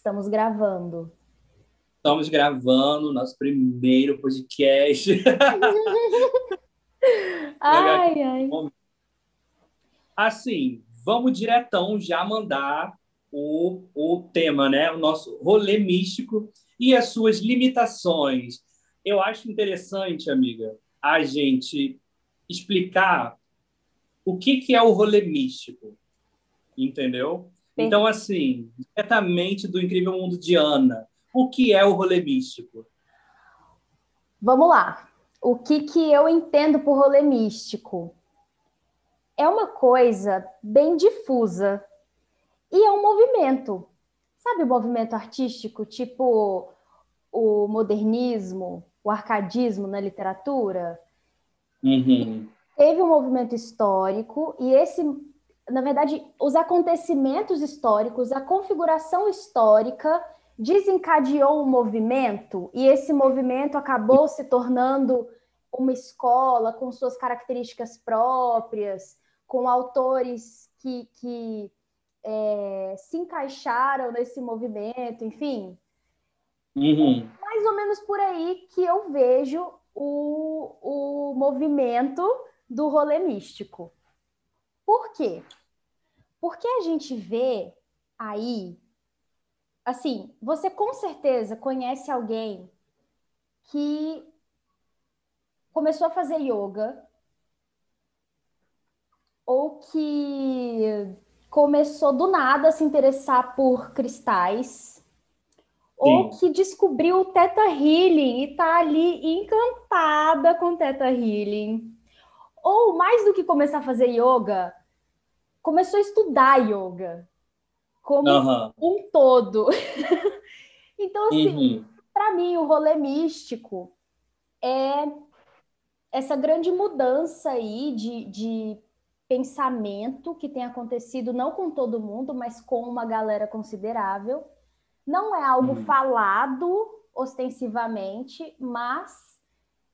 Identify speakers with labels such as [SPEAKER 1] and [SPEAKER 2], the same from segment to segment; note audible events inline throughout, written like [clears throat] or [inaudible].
[SPEAKER 1] Estamos gravando.
[SPEAKER 2] Estamos gravando nosso primeiro podcast. [laughs]
[SPEAKER 1] ai, ai.
[SPEAKER 2] Assim, vamos diretão já mandar o, o tema, né? O nosso rolê místico e as suas limitações. Eu acho interessante, amiga, a gente explicar o que, que é o rolê místico, entendeu? Então, assim, diretamente do Incrível Mundo de Ana, o que é o rolê místico?
[SPEAKER 1] Vamos lá. O que, que eu entendo por rolê místico? É uma coisa bem difusa e é um movimento. Sabe o movimento artístico, tipo o modernismo, o arcadismo na literatura?
[SPEAKER 2] Uhum.
[SPEAKER 1] Teve um movimento histórico e esse na verdade, os acontecimentos históricos, a configuração histórica desencadeou um movimento e esse movimento acabou se tornando uma escola com suas características próprias, com autores que, que é, se encaixaram nesse movimento, enfim.
[SPEAKER 2] Uhum.
[SPEAKER 1] Mais ou menos por aí que eu vejo o, o movimento do rolê místico. Por quê? Porque a gente vê aí, assim, você com certeza conhece alguém que começou a fazer yoga ou que começou do nada a se interessar por cristais ou que descobriu o Teta Healing e tá ali encantada com Teta Healing. Ou mais do que começar a fazer yoga, começou a estudar yoga como uhum. um todo. [laughs] então, assim, uhum. para mim, o rolê místico é essa grande mudança aí de, de pensamento que tem acontecido não com todo mundo, mas com uma galera considerável. Não é algo uhum. falado ostensivamente, mas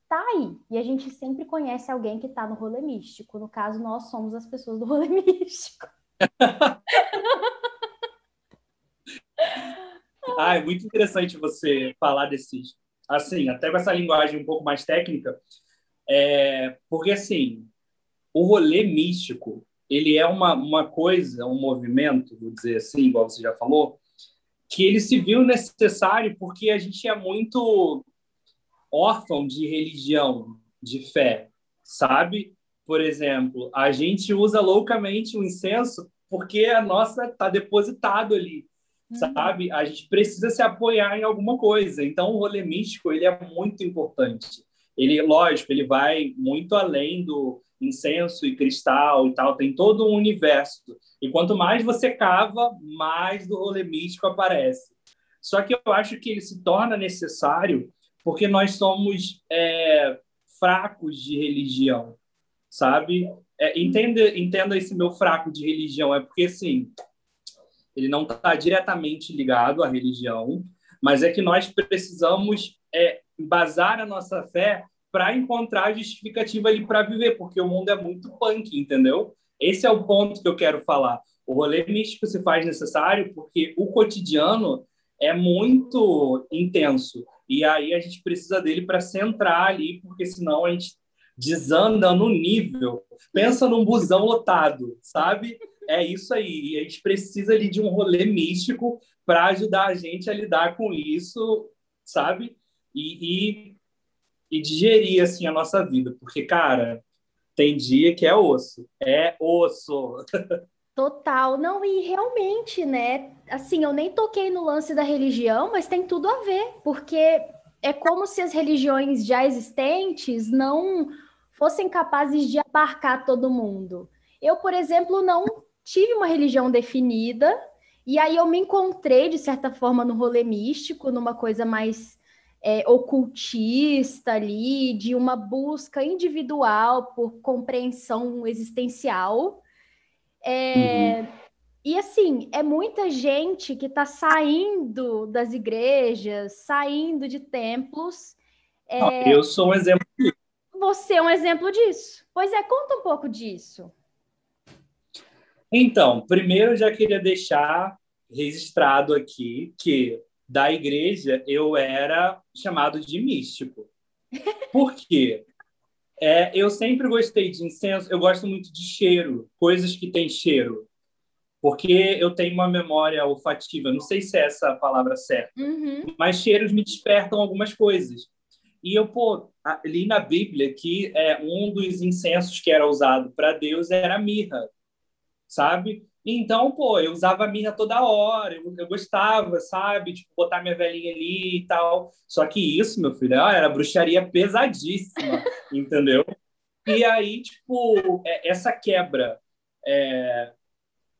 [SPEAKER 1] tá aí. E a gente sempre conhece alguém que tá no rolê místico. No caso, nós somos as pessoas do rolê [laughs] místico.
[SPEAKER 2] ah, é muito interessante você falar desses, assim, até com essa linguagem um pouco mais técnica, é, porque assim, o rolê místico, ele é uma, uma coisa, um movimento, vou dizer assim, igual você já falou, que ele se viu necessário porque a gente é muito órfão de religião, de fé, sabe? Por exemplo, a gente usa loucamente o incenso porque a nossa está depositado ali, uhum. sabe? A gente precisa se apoiar em alguma coisa. Então, o rolê místico ele é muito importante. Ele, lógico, ele vai muito além do incenso e cristal e tal. Tem todo um universo. E quanto mais você cava, mais do rolê místico aparece. Só que eu acho que ele se torna necessário porque nós somos é, fracos de religião, sabe? É, entenda, entenda esse meu fraco de religião, é porque, assim, ele não está diretamente ligado à religião, mas é que nós precisamos é, embasar a nossa fé para encontrar justificativa ali para viver, porque o mundo é muito punk, entendeu? Esse é o ponto que eu quero falar. O rolê místico se faz necessário porque o cotidiano é muito intenso. E aí a gente precisa dele para centrar ali, porque senão a gente desanda no nível. Pensa num busão lotado, sabe? É isso aí. A gente precisa ali de um rolê místico para ajudar a gente a lidar com isso, sabe? E, e, e digerir assim a nossa vida, porque cara, tem dia que é osso, é osso. [laughs]
[SPEAKER 1] Total, não, e realmente, né? Assim, eu nem toquei no lance da religião, mas tem tudo a ver, porque é como se as religiões já existentes não fossem capazes de abarcar todo mundo. Eu, por exemplo, não tive uma religião definida, e aí eu me encontrei, de certa forma, no rolê místico, numa coisa mais é, ocultista ali, de uma busca individual por compreensão existencial. É, uhum. E assim, é muita gente que está saindo das igrejas, saindo de templos.
[SPEAKER 2] É... Eu sou um exemplo disso.
[SPEAKER 1] Você é um exemplo disso. Pois é, conta um pouco disso.
[SPEAKER 2] Então, primeiro eu já queria deixar registrado aqui que da igreja eu era chamado de místico. Por quê? É, eu sempre gostei de incenso, eu gosto muito de cheiro, coisas que têm cheiro. Porque eu tenho uma memória olfativa, não sei se é essa a palavra certa,
[SPEAKER 1] uhum.
[SPEAKER 2] mas cheiros me despertam algumas coisas. E eu, pô, li na Bíblia que é, um dos incensos que era usado para Deus era a mirra, sabe? Então, pô, eu usava mirra toda hora, eu, eu, gostava, sabe? Tipo, botar minha velhinha ali e tal. Só que isso, meu filho, era bruxaria pesadíssima, [laughs] entendeu? E aí, tipo, é, essa quebra. É,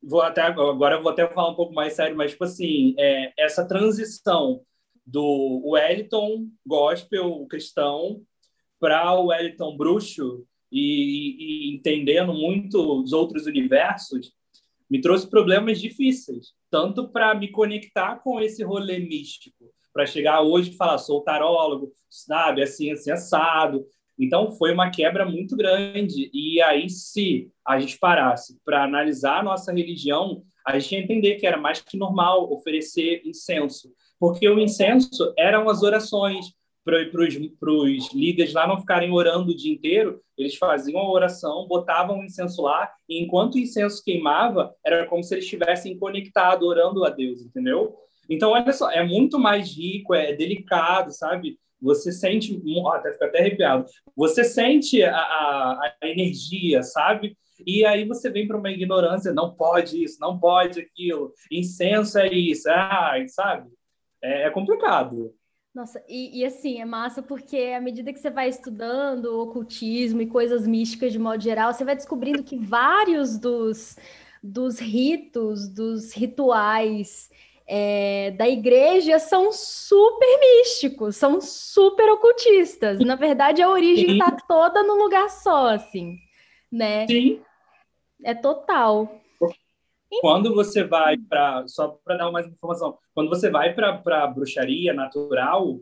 [SPEAKER 2] vou até, agora eu vou até falar um pouco mais sério, mas, tipo assim, é, essa transição do Wellington gospel cristão para o Wellington bruxo e, e entendendo muito os outros universos, me trouxe problemas difíceis, tanto para me conectar com esse rolê místico, para chegar hoje e falar, sou tarólogo, sabe, assim, assim, assado. Então, foi uma quebra muito grande. E aí, se a gente parasse para analisar a nossa religião, a gente ia entender que era mais que normal oferecer incenso, porque o incenso eram as orações, para os líderes lá não ficarem orando o dia inteiro, eles faziam a oração, botavam o incenso lá, e enquanto o incenso queimava, era como se eles estivessem conectados, orando a Deus, entendeu? Então, olha só, é muito mais rico, é delicado, sabe? Você sente, até fica até arrepiado, você sente a, a, a energia, sabe? E aí você vem para uma ignorância, não pode isso, não pode aquilo, incenso é isso, ah, sabe? É, é complicado.
[SPEAKER 1] Nossa, e, e, assim, é massa porque à medida que você vai estudando o ocultismo e coisas místicas de modo geral, você vai descobrindo que vários dos, dos ritos, dos rituais é, da igreja são super místicos, são super ocultistas. Na verdade, a origem está toda no lugar só, assim, né?
[SPEAKER 2] Sim.
[SPEAKER 1] É total.
[SPEAKER 2] Quando você vai para. Só para dar mais informação. Quando você vai para bruxaria natural,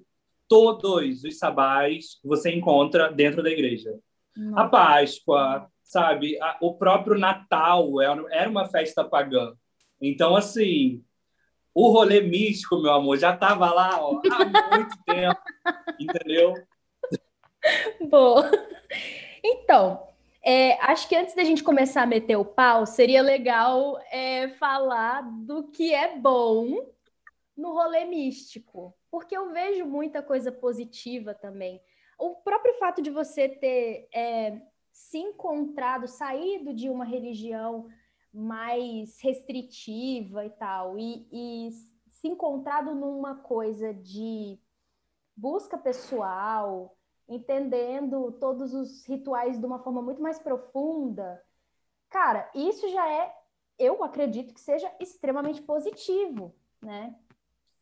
[SPEAKER 2] todos os sabás você encontra dentro da igreja. Nossa. A Páscoa, sabe? A, o próprio Natal era, era uma festa pagã. Então, assim, o rolê místico, meu amor, já estava lá ó, há muito [laughs] tempo, entendeu?
[SPEAKER 1] Bom, então, é, acho que antes da gente começar a meter o pau, seria legal é, falar do que é bom no rolê místico, porque eu vejo muita coisa positiva também. O próprio fato de você ter é, se encontrado, saído de uma religião mais restritiva e tal, e, e se encontrado numa coisa de busca pessoal, entendendo todos os rituais de uma forma muito mais profunda, cara, isso já é, eu acredito que seja extremamente positivo, né?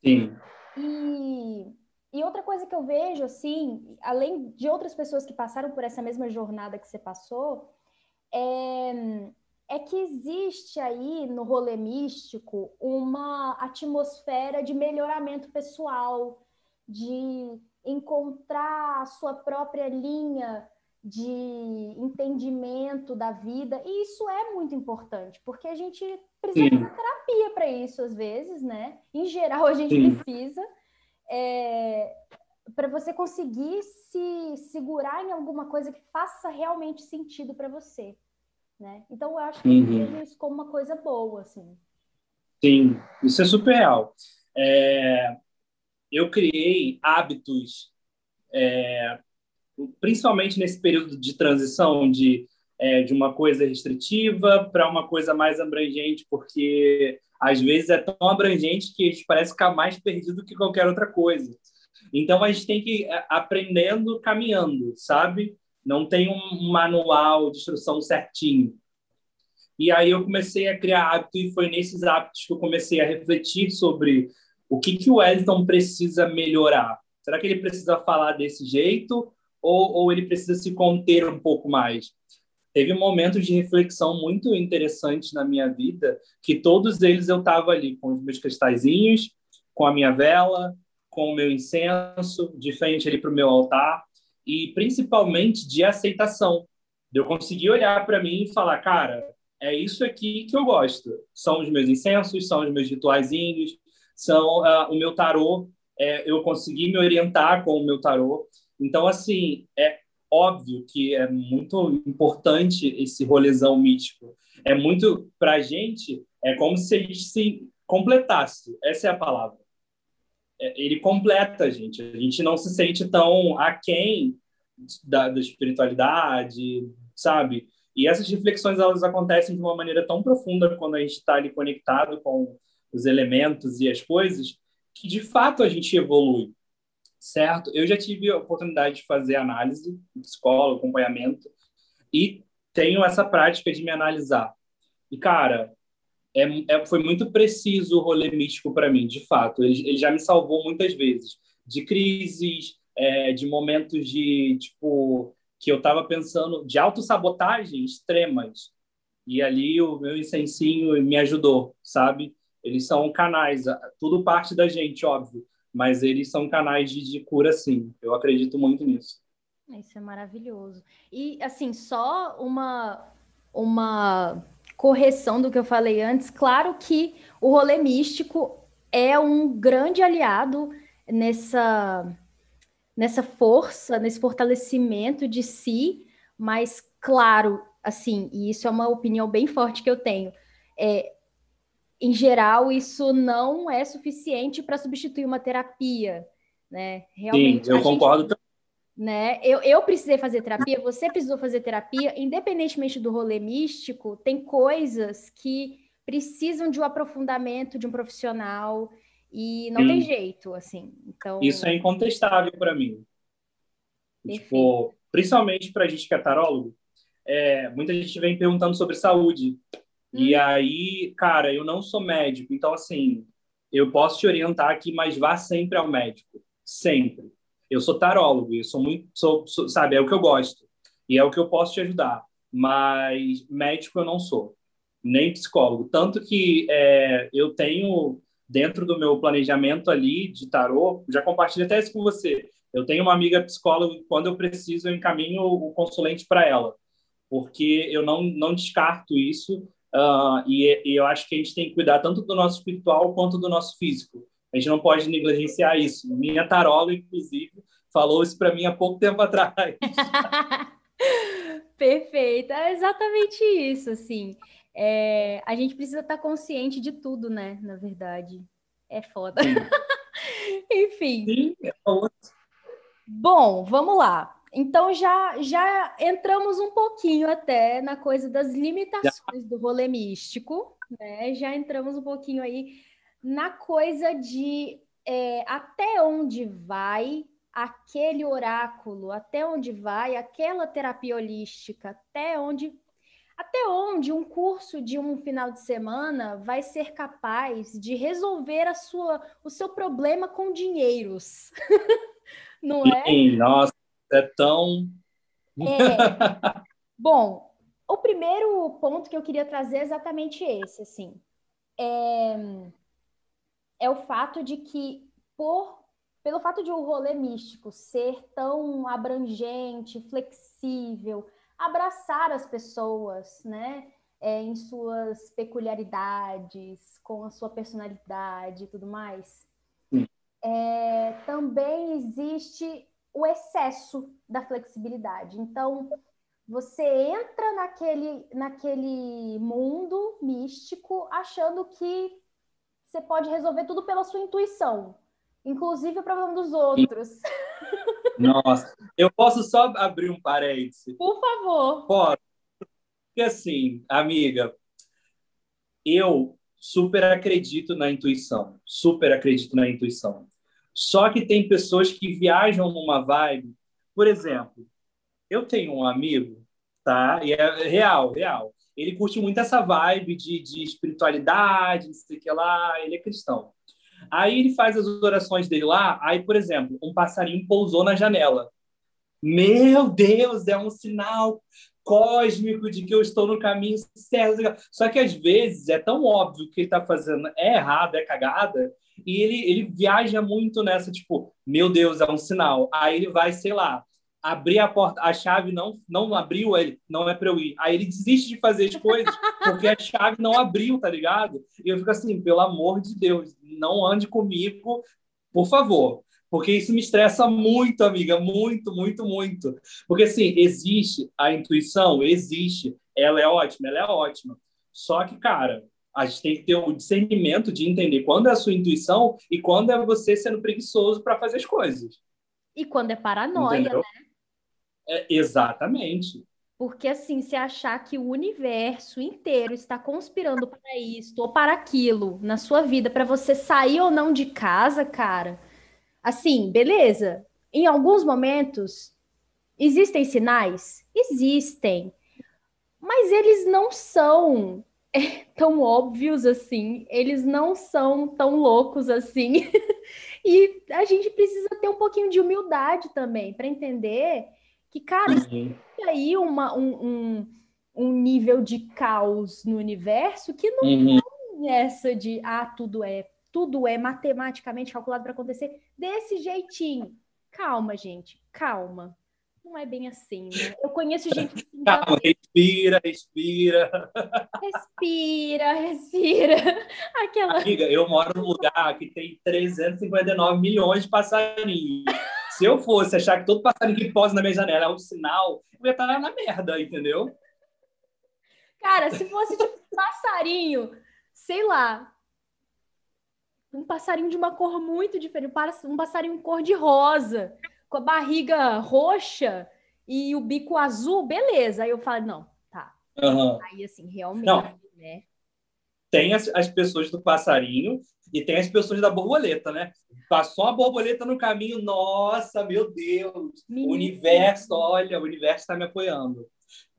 [SPEAKER 2] Sim.
[SPEAKER 1] E, e outra coisa que eu vejo, assim, além de outras pessoas que passaram por essa mesma jornada que você passou, é, é que existe aí no rolê místico uma atmosfera de melhoramento pessoal, de encontrar a sua própria linha de entendimento da vida, e isso é muito importante, porque a gente precisa Sim. de terapia para isso às vezes, né? Em geral, a gente Sim. precisa. É, para você conseguir se segurar em alguma coisa que faça realmente sentido para você, né? Então eu acho que uhum. eu vejo isso como uma coisa boa, assim.
[SPEAKER 2] Sim, isso é super real. É, eu criei hábitos, é, principalmente nesse período de transição de, é, de uma coisa restritiva para uma coisa mais abrangente, porque às vezes é tão abrangente que a gente parece ficar mais perdido que qualquer outra coisa. Então a gente tem que ir é, aprendendo caminhando, sabe? Não tem um manual de instrução certinho. E aí eu comecei a criar hábitos e foi nesses hábitos que eu comecei a refletir sobre o que, que o Wellington precisa melhorar? Será que ele precisa falar desse jeito ou, ou ele precisa se conter um pouco mais? Teve momentos de reflexão muito interessantes na minha vida, que todos eles eu estava ali com os meus cristalzinhos, com a minha vela, com o meu incenso, de frente ali para o meu altar, e principalmente de aceitação. Eu consegui olhar para mim e falar, cara, é isso aqui que eu gosto. São os meus incensos, são os meus rituaizinhos, são uh, o meu tarô. É, eu consegui me orientar com o meu tarô. Então, assim, é óbvio que é muito importante esse rolezão místico. É muito, para a gente, é como se a gente se completasse. Essa é a palavra. É, ele completa a gente. A gente não se sente tão aquém da, da espiritualidade, sabe? E essas reflexões elas acontecem de uma maneira tão profunda quando a gente está ali conectado com os elementos e as coisas que de fato a gente evolui, certo? Eu já tive a oportunidade de fazer análise, psicólogo, acompanhamento e tenho essa prática de me analisar. E cara, é, é, foi muito preciso o rolê místico para mim, de fato. Ele, ele, já me salvou muitas vezes de crises, é, de momentos de tipo que eu estava pensando de autossabotagem extremas. E ali o meu incensinho me ajudou, sabe? Eles são canais, tudo parte da gente, óbvio, mas eles são canais de, de cura, sim. Eu acredito muito nisso.
[SPEAKER 1] Isso é maravilhoso. E, assim, só uma, uma correção do que eu falei antes. Claro que o rolê místico é um grande aliado nessa nessa força, nesse fortalecimento de si, mas claro, assim, e isso é uma opinião bem forte que eu tenho, é, em geral, isso não é suficiente para substituir uma terapia, né?
[SPEAKER 2] Realmente, Sim, eu concordo gente,
[SPEAKER 1] né? Eu, eu precisei fazer terapia, você precisou fazer terapia, independentemente do rolê místico, tem coisas que precisam de um aprofundamento de um profissional, e não Sim. tem jeito, assim. Então...
[SPEAKER 2] Isso é incontestável para mim. Tipo, principalmente para a gente que é tarólogo, é, muita gente vem perguntando sobre saúde. Hum. E aí, cara, eu não sou médico, então, assim, eu posso te orientar aqui, mas vá sempre ao médico. Sempre. Eu sou tarólogo, eu sou muito, sou, sou, sabe, é o que eu gosto. E é o que eu posso te ajudar. Mas médico eu não sou, nem psicólogo. Tanto que é, eu tenho dentro do meu planejamento ali de tarô, já compartilhei até isso com você. Eu tenho uma amiga psicóloga e quando eu preciso eu encaminho o consulente para ela, porque eu não, não descarto isso uh, e, e, eu acho que a gente tem que cuidar tanto do nosso espiritual quanto do nosso físico. A gente não pode negligenciar isso. Minha tarola, inclusive, falou isso para mim há pouco tempo atrás. [laughs]
[SPEAKER 1] Perfeito, é exatamente isso, assim. É, a gente precisa estar consciente de tudo, né? Na verdade. É foda. [laughs] Enfim. Sim, é Bom, vamos lá. Então já já entramos um pouquinho até na coisa das limitações do rolê místico, né? Já entramos um pouquinho aí na coisa de é, até onde vai aquele oráculo, até onde vai aquela terapia holística, até onde até onde um curso de um final de semana vai ser capaz de resolver a sua, o seu problema com dinheiros? [laughs] Não é?
[SPEAKER 2] Sim, nossa, é tão.
[SPEAKER 1] É. Bom, o primeiro ponto que eu queria trazer é exatamente esse, assim. É, é o fato de que, por, pelo fato de o um rolê místico ser tão abrangente, flexível, abraçar as pessoas, né? É, em suas peculiaridades, com a sua personalidade e tudo mais. É, também existe o excesso da flexibilidade. Então, você entra naquele, naquele mundo místico achando que você pode resolver tudo pela sua intuição, inclusive o problema dos outros. [laughs]
[SPEAKER 2] Nossa, eu posso só abrir um parêntese?
[SPEAKER 1] Por favor.
[SPEAKER 2] Posso. Porque assim, amiga, eu super acredito na intuição, super acredito na intuição. Só que tem pessoas que viajam numa vibe, por exemplo, eu tenho um amigo, tá? E é real, real. Ele curte muito essa vibe de, de espiritualidade, não sei o que lá, ele é cristão. Aí ele faz as orações dele lá, aí, por exemplo, um passarinho pousou na janela. Meu Deus, é um sinal cósmico de que eu estou no caminho certo. Só que às vezes é tão óbvio que ele está fazendo é errado, é cagada, e ele, ele viaja muito nessa, tipo, meu Deus, é um sinal. Aí ele vai, sei lá, abrir a porta, a chave não não abriu, ele não é para eu ir. Aí ele desiste de fazer as coisas porque a chave não abriu, tá ligado? E eu fico assim, pelo amor de Deus, não ande comigo, por favor. Porque isso me estressa muito, amiga, muito, muito, muito. Porque assim, existe a intuição, existe. Ela é ótima, ela é ótima. Só que, cara, a gente tem que ter o discernimento de entender quando é a sua intuição e quando é você sendo preguiçoso para fazer as coisas.
[SPEAKER 1] E quando é paranoia, Entendeu? né?
[SPEAKER 2] É, exatamente.
[SPEAKER 1] Porque assim, se achar que o universo inteiro está conspirando para isso ou para aquilo na sua vida, para você sair ou não de casa, cara, assim, beleza. Em alguns momentos existem sinais? Existem. Mas eles não são [laughs] é, tão óbvios assim, eles não são tão loucos assim. [laughs] e a gente precisa ter um pouquinho de humildade também para entender que, cara, uhum. existe aí uma, um, um, um, nível de caos no universo que não uhum. tem essa de ah, tudo é, tudo é matematicamente calculado para acontecer desse jeitinho. Calma, gente, calma. Não é bem assim, né? Eu conheço gente que. [laughs]
[SPEAKER 2] Calma, respira, respira.
[SPEAKER 1] Respira, respira. [laughs] Aquela...
[SPEAKER 2] Amiga, eu moro num lugar que tem 359 milhões de passarinhos. Se eu fosse achar que todo passarinho que posa na minha janela é um sinal, eu ia estar na merda, entendeu?
[SPEAKER 1] Cara, se fosse tipo passarinho, sei lá, um passarinho de uma cor muito diferente, um passarinho cor de rosa, com a barriga roxa e o bico azul, beleza. Aí eu falo, não, tá.
[SPEAKER 2] Uhum.
[SPEAKER 1] Aí, assim, realmente,
[SPEAKER 2] não.
[SPEAKER 1] né?
[SPEAKER 2] Tem as, as pessoas do passarinho e tem as pessoas da borboleta, né? Passou uma borboleta no caminho, nossa, meu Deus! O universo, olha, o universo está me apoiando.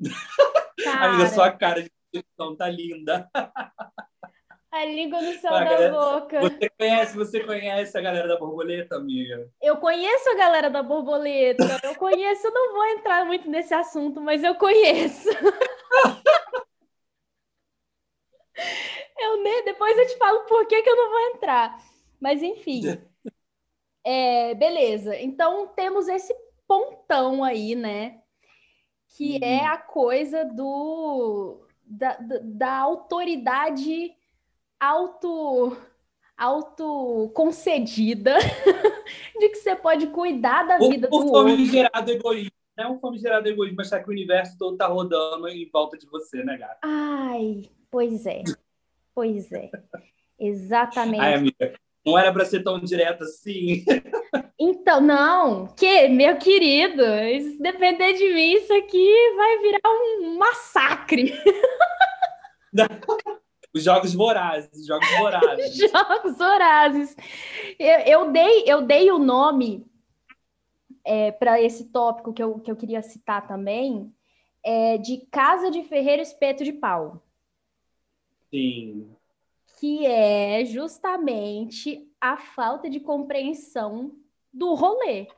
[SPEAKER 2] [laughs] Cara. Amiga, sua cara de expressão tá linda. [laughs]
[SPEAKER 1] A língua no céu da galera, boca.
[SPEAKER 2] Você conhece, você conhece a galera da borboleta, amiga?
[SPEAKER 1] Eu conheço a galera da borboleta. Eu conheço, eu não vou entrar muito nesse assunto, mas eu conheço. [laughs] eu nem, depois eu te falo por que, que eu não vou entrar. Mas enfim. [laughs] É, beleza. Então temos esse pontão aí, né? Que é uhum. a coisa do da, da, da autoridade auto auto concedida [laughs] de que você pode cuidar da vida
[SPEAKER 2] por,
[SPEAKER 1] do
[SPEAKER 2] outro. gerado egoísmo. Não é um famigerado egoísmo, achar que o universo todo tá rodando em volta de você, né, gata?
[SPEAKER 1] Ai, pois é. Pois é. Exatamente.
[SPEAKER 2] Ai, amiga, não era para ser tão direto assim. [laughs]
[SPEAKER 1] Então, não, que, meu querido, se depender de mim, isso aqui vai virar um massacre. [laughs]
[SPEAKER 2] Os jogos vorazes, jogos vorazes. [laughs]
[SPEAKER 1] jogos vorazes. Eu, eu, dei, eu dei o nome é, para esse tópico que eu, que eu queria citar também, é, de Casa de Ferreiro Espeto de Pau.
[SPEAKER 2] Sim
[SPEAKER 1] que é justamente a falta de compreensão do rolê.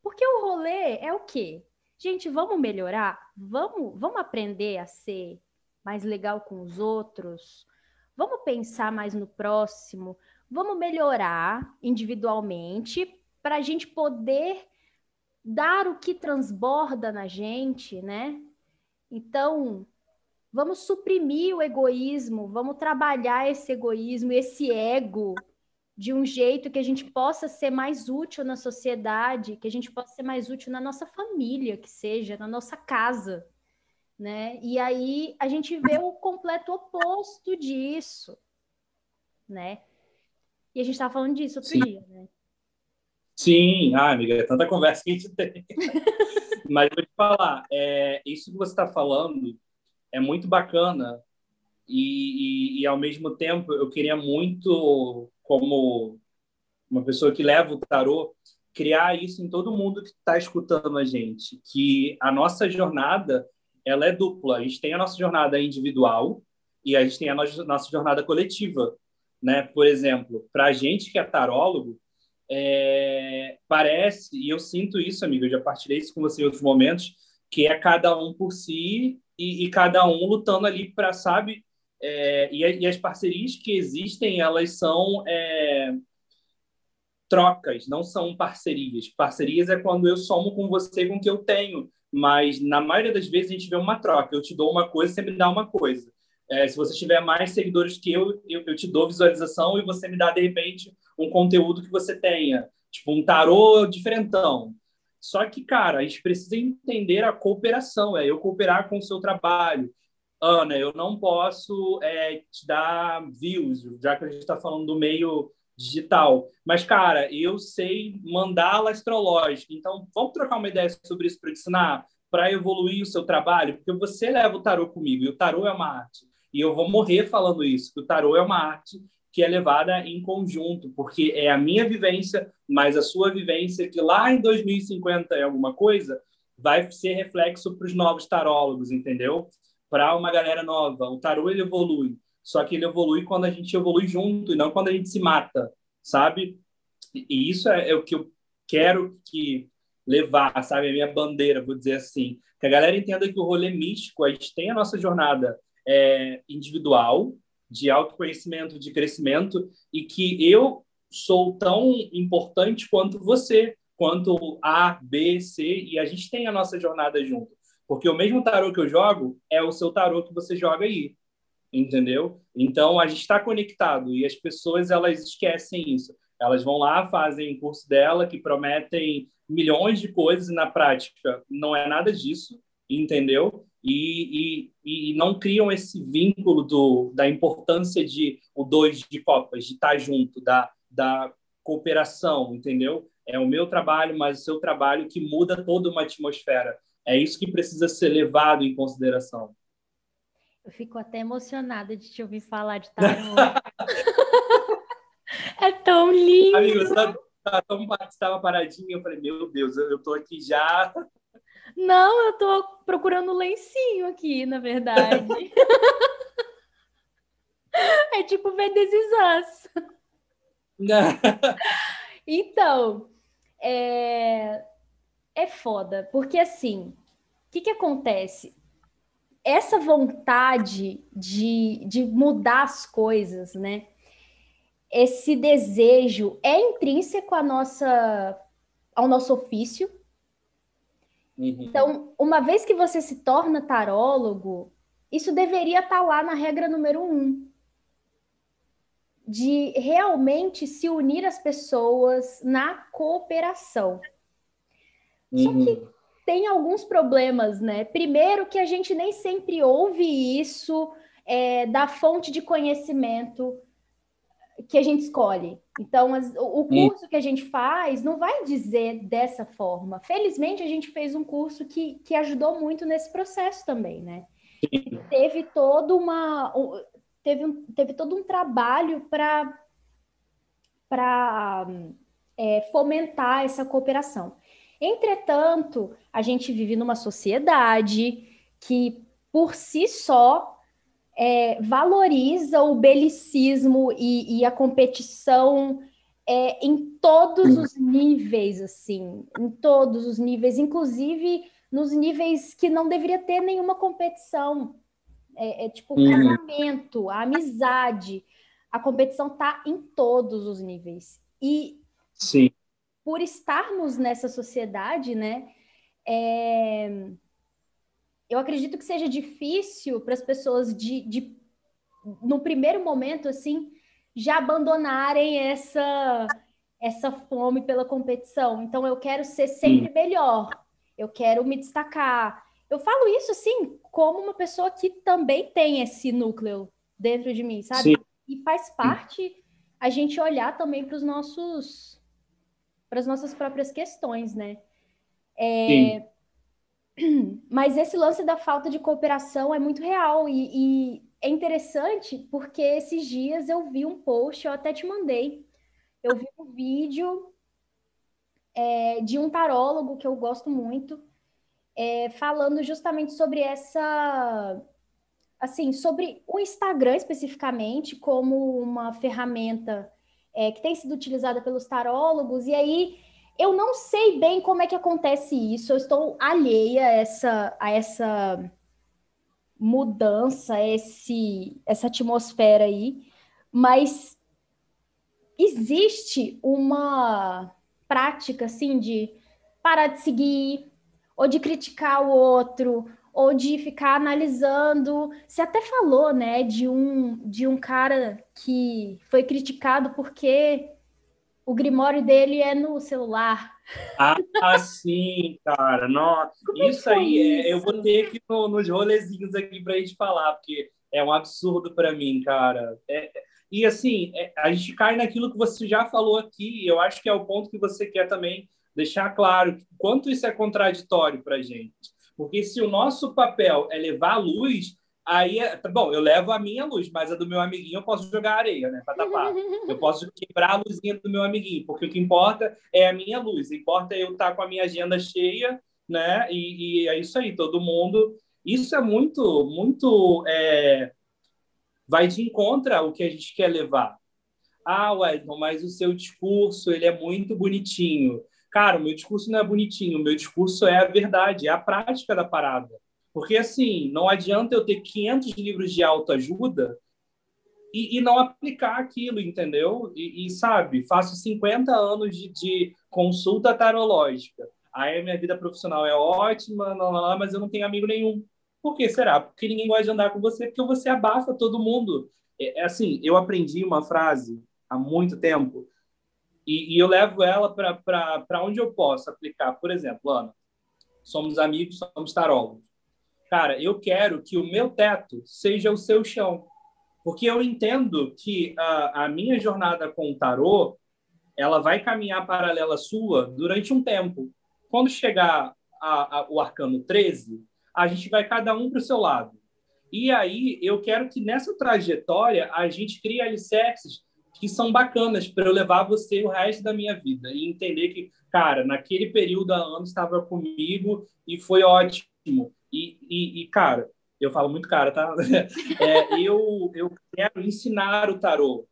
[SPEAKER 1] Porque o rolê é o quê? Gente, vamos melhorar? Vamos, vamos aprender a ser mais legal com os outros? Vamos pensar mais no próximo? Vamos melhorar individualmente para a gente poder dar o que transborda na gente, né? Então, Vamos suprimir o egoísmo, vamos trabalhar esse egoísmo, esse ego, de um jeito que a gente possa ser mais útil na sociedade, que a gente possa ser mais útil na nossa família, que seja, na nossa casa, né? E aí a gente vê o completo oposto disso, né? E a gente estava falando disso outro Sim. dia, né?
[SPEAKER 2] Sim, ah, amiga, é tanta conversa que a gente tem. [laughs] Mas vou te falar, é, isso que você está falando é muito bacana e, e, e, ao mesmo tempo eu queria muito, como uma pessoa que leva o tarô, criar isso em todo mundo que está escutando a gente, que a nossa jornada ela é dupla. A gente tem a nossa jornada individual e a gente tem a nossa jornada coletiva, né? Por exemplo, para a gente que é tarólogo, é, parece e eu sinto isso, amigo. Eu já partilhei isso com você em outros momentos, que é cada um por si e, e cada um lutando ali para, sabe? É, e, e, as parcerias que existem, elas são. É, trocas, não são parcerias. Parcerias é quando eu somo com você com o que eu tenho, mas na maioria das vezes a gente vê uma troca. Eu te dou uma coisa, você me dá uma coisa. É, se você tiver mais seguidores que eu, eu, eu, te dou visualização e você me dá, de repente, um conteúdo que você tenha. Tipo, um tarô diferentão. Só que, cara, a gente precisa entender a cooperação, é eu cooperar com o seu trabalho. Ana, eu não posso é, te dar views, já que a gente está falando do meio digital. Mas, cara, eu sei mandala astrológica. Então, vamos trocar uma ideia sobre isso para ensinar, para evoluir o seu trabalho? Porque você leva o tarô comigo, e o tarô é uma arte. E eu vou morrer falando isso, que o tarô é uma arte que é levada em conjunto, porque é a minha vivência, mais a sua vivência, que lá em 2050 é alguma coisa, vai ser reflexo para os novos tarólogos, entendeu? Para uma galera nova. O tarô ele evolui, só que ele evolui quando a gente evolui junto e não quando a gente se mata, sabe? E isso é, é o que eu quero que levar, sabe? A minha bandeira, vou dizer assim. Que a galera entenda que o rolê místico, a gente tem a nossa jornada é, individual, de autoconhecimento, de crescimento, e que eu sou tão importante quanto você, quanto A, B, C, e a gente tem a nossa jornada junto. Porque o mesmo tarô que eu jogo é o seu tarô que você joga aí, entendeu? Então a gente está conectado e as pessoas elas esquecem isso. Elas vão lá, fazem o curso dela que prometem milhões de coisas e na prática não é nada disso, entendeu? e, e, e não criam esse vínculo do, da importância de o dois de copas, de estar junto, da, da cooperação, entendeu? É o meu trabalho, mas o seu trabalho que muda toda uma atmosfera. É isso que precisa ser levado em consideração.
[SPEAKER 1] Eu fico até emocionada de te ouvir falar de [laughs] tarô. [laughs] é tão lindo.
[SPEAKER 2] Amigo, você estava paradinho, eu falei, meu Deus, eu estou aqui já
[SPEAKER 1] não, eu tô procurando um lencinho aqui, na verdade. [laughs] é tipo ver Is então, é... é foda, porque assim, o que, que acontece? Essa vontade de, de mudar as coisas, né? Esse desejo é intrínseco à nossa, ao nosso ofício, Uhum. Então, uma vez que você se torna tarólogo, isso deveria estar tá lá na regra número um. De realmente se unir às pessoas na cooperação. Uhum. Só que uhum. Tem alguns problemas, né? Primeiro, que a gente nem sempre ouve isso é, da fonte de conhecimento que a gente escolhe. Então, as, o curso que a gente faz não vai dizer dessa forma. Felizmente, a gente fez um curso que, que ajudou muito nesse processo também, né? Teve todo uma teve, um, teve todo um trabalho para para é, fomentar essa cooperação. Entretanto, a gente vive numa sociedade que por si só é, valoriza o belicismo e, e a competição é, em todos os níveis, assim, em todos os níveis, inclusive nos níveis que não deveria ter nenhuma competição. É, é tipo o uhum. casamento, a amizade. A competição está em todos os níveis. E
[SPEAKER 2] Sim.
[SPEAKER 1] Por estarmos nessa sociedade, né? É, eu acredito que seja difícil para as pessoas de, de, no primeiro momento, assim, já abandonarem essa essa fome pela competição. Então, eu quero ser sempre melhor, eu quero me destacar. Eu falo isso, assim, como uma pessoa que também tem esse núcleo dentro de mim, sabe? Sim. E faz parte a gente olhar também para os nossos para as nossas próprias questões, né? É, [clears throat] mas esse lance da falta de cooperação é muito real e, e, é interessante porque esses dias eu vi um post, eu até te mandei, eu vi um vídeo é, de um tarólogo que eu gosto muito, é, falando justamente sobre essa, assim, sobre o Instagram especificamente como uma ferramenta é, que tem sido utilizada pelos tarólogos e aí eu não sei bem como é que acontece isso, eu estou alheia a essa, a essa mudança, esse, essa atmosfera aí, mas existe uma prática assim de parar de seguir ou de criticar o outro ou de ficar analisando. Você até falou, né, de um de um cara que foi criticado porque o grimório dele é no celular.
[SPEAKER 2] Ah, sim, cara. Nossa, Como é isso aí, isso? É, eu vou ter que no, nos rolezinhos aqui para a gente falar, porque é um absurdo para mim, cara. É, e assim, é, a gente cai naquilo que você já falou aqui, eu acho que é o ponto que você quer também deixar claro quanto isso é contraditório para a gente. Porque se o nosso papel é levar a luz, aí, é, tá bom, eu levo a minha luz, mas a do meu amiguinho eu posso jogar areia, né, para tapar. Eu [laughs] posso quebrar a luzinha do meu amiguinho, porque o que importa é a minha luz. Importa eu estar tá com a minha agenda cheia, né? E, e é isso aí, todo mundo. Isso é muito, muito. É... Vai de encontro ao que a gente quer levar. Ah, Wellington, mas o seu discurso ele é muito bonitinho. Cara, o meu discurso não é bonitinho, o meu discurso é a verdade, é a prática da parada. Porque, assim, não adianta eu ter 500 livros de autoajuda e, e não aplicar aquilo, entendeu? E, e, sabe, faço 50 anos de, de consulta tarológica. Aí a minha vida profissional é ótima, não, não, não, mas eu não tenho amigo nenhum. Por que será? Porque ninguém gosta de andar com você, porque você abafa todo mundo. É, é assim, eu aprendi uma frase há muito tempo e, e eu levo ela para onde eu posso aplicar. Por exemplo, Ana, somos amigos, somos tarólogos. Cara, eu quero que o meu teto seja o seu chão. Porque eu entendo que a, a minha jornada com o tarô, ela vai caminhar paralela sua durante um tempo. Quando chegar a, a, o arcano 13, a gente vai cada um para o seu lado. E aí eu quero que nessa trajetória a gente crie alicerces que são bacanas para eu levar você o resto da minha vida e entender que, cara, naquele período a Ana estava comigo e foi ótimo. E, e, e cara, eu falo muito cara, tá? [laughs] É, eu, eu quero ensinar o tarô.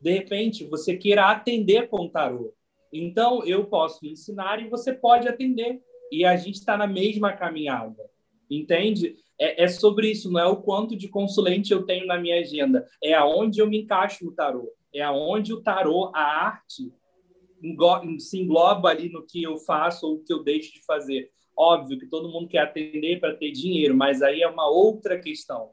[SPEAKER 2] De repente, você queira atender com o tarô. Então, eu posso ensinar e você pode atender. E a gente está na mesma caminhada. Entende? É, é, sobre isso, não é o quanto de consulente eu tenho na minha agenda, é aonde eu me encaixo no tarô é aonde o tarô, a arte, se engloba ali no que eu faço ou o que eu deixo de fazer. Óbvio que todo mundo quer atender para ter dinheiro, mas aí é uma outra questão.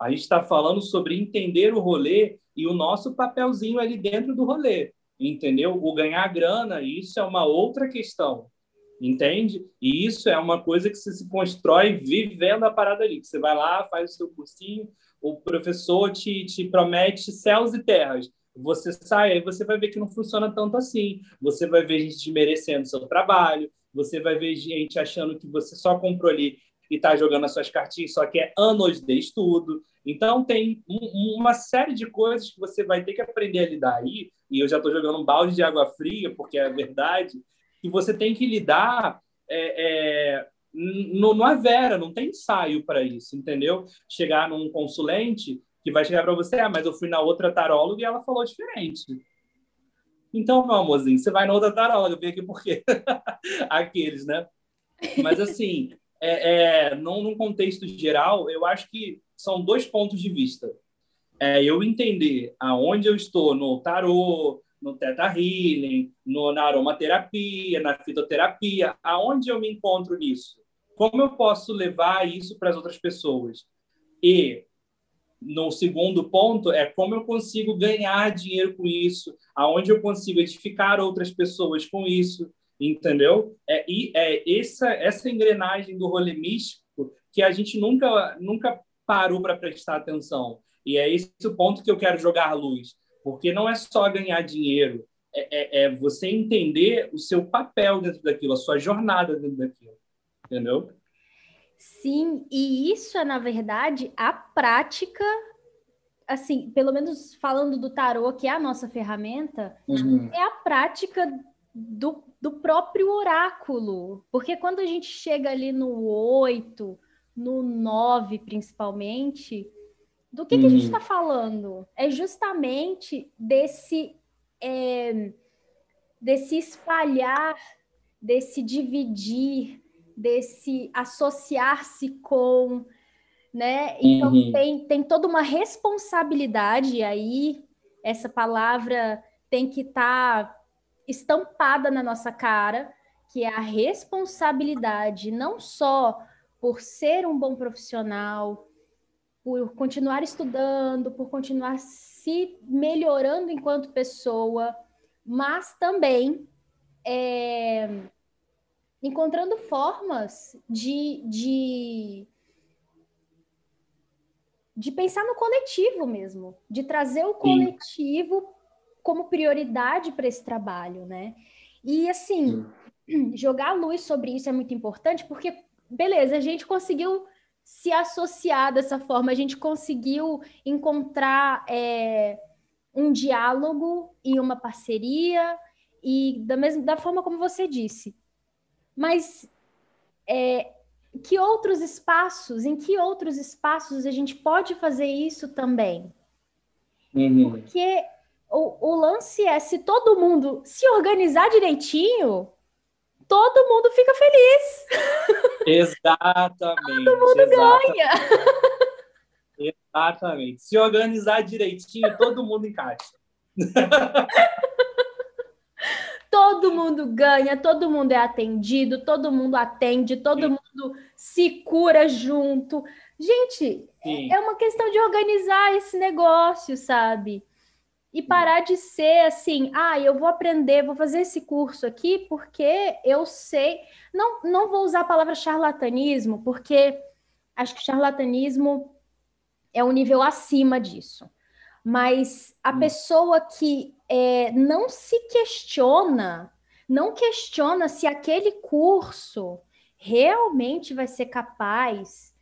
[SPEAKER 2] A gente está falando sobre entender o rolê e o nosso papelzinho ali dentro do rolê, entendeu? O ganhar grana, isso é uma outra questão, entende? E isso é uma coisa que você se constrói vivendo a parada ali. Você vai lá, faz o seu cursinho, o professor te, te promete céus e terras você sai, aí você vai ver que não funciona tanto assim. Você vai ver gente desmerecendo seu trabalho, você vai ver gente achando que você só comprou ali e está jogando as suas cartinhas, só que é anos de estudo. Então, tem um, uma série de coisas que você vai ter que aprender a lidar aí, e eu já estou jogando um balde de água fria, porque é verdade, que você tem que lidar é, é, no, no Vera, não tem ensaio para isso, entendeu? Chegar num consulente que vai chegar para você, ah, mas eu fui na outra taróloga e ela falou diferente. Então, meu amorzinho, você vai na outra taróloga, vem aqui por quê? [laughs] Aqueles, né? Mas, assim, é, é, num, num contexto geral, eu acho que são dois pontos de vista. É, eu entender aonde eu estou no tarô, no Teta Healing, no, na aromaterapia, na fitoterapia, aonde eu me encontro nisso? Como eu posso levar isso para as outras pessoas? E no segundo ponto é como eu consigo ganhar dinheiro com isso, aonde eu consigo edificar outras pessoas com isso, entendeu? É, e é essa, essa engrenagem do rolê místico que a gente nunca, nunca parou para prestar atenção. E é esse o ponto que eu quero jogar luz, porque não é só ganhar dinheiro, é, é, é você entender o seu papel dentro daquilo, a sua jornada dentro daquilo, entendeu?
[SPEAKER 1] Sim, e isso é, na verdade, a prática, assim, pelo menos falando do tarô, que é a nossa ferramenta, uhum. é a prática do, do próprio oráculo. Porque quando a gente chega ali no 8, no 9, principalmente, do que, uhum. que a gente está uhum. falando? É justamente desse, é, desse espalhar, desse dividir, desse associar-se com, né? Então uhum. tem, tem toda uma responsabilidade aí, essa palavra tem que estar tá estampada na nossa cara, que é a responsabilidade não só por ser um bom profissional, por continuar estudando, por continuar se melhorando enquanto pessoa, mas também é, encontrando formas de, de, de pensar no coletivo mesmo, de trazer o coletivo Sim. como prioridade para esse trabalho, né? E assim, Sim. [clears throat] jogar luz sobre isso é muito importante, porque, beleza, a gente conseguiu se associar dessa forma, a gente conseguiu encontrar é, um diálogo e uma parceria, e da mesma da forma como você disse, mas é, que outros espaços, em que outros espaços a gente pode fazer isso também? Uhum. Porque o, o lance é se todo mundo se organizar direitinho, todo mundo fica feliz. [laughs]
[SPEAKER 2] Exatamente.
[SPEAKER 1] todo mundo exatamente. ganha.
[SPEAKER 2] Exatamente. Se organizar direitinho, todo mundo encaixa. [laughs]
[SPEAKER 1] todo mundo ganha, todo mundo é atendido, todo mundo atende, todo Sim. mundo se cura junto. Gente, Sim. é uma questão de organizar esse negócio, sabe? E parar de ser assim, ah, eu vou aprender, vou fazer esse curso aqui porque eu sei. Não, não vou usar a palavra charlatanismo, porque acho que charlatanismo é um nível acima disso. Mas a hum. pessoa que é, não se questiona, não questiona se aquele curso realmente vai ser capaz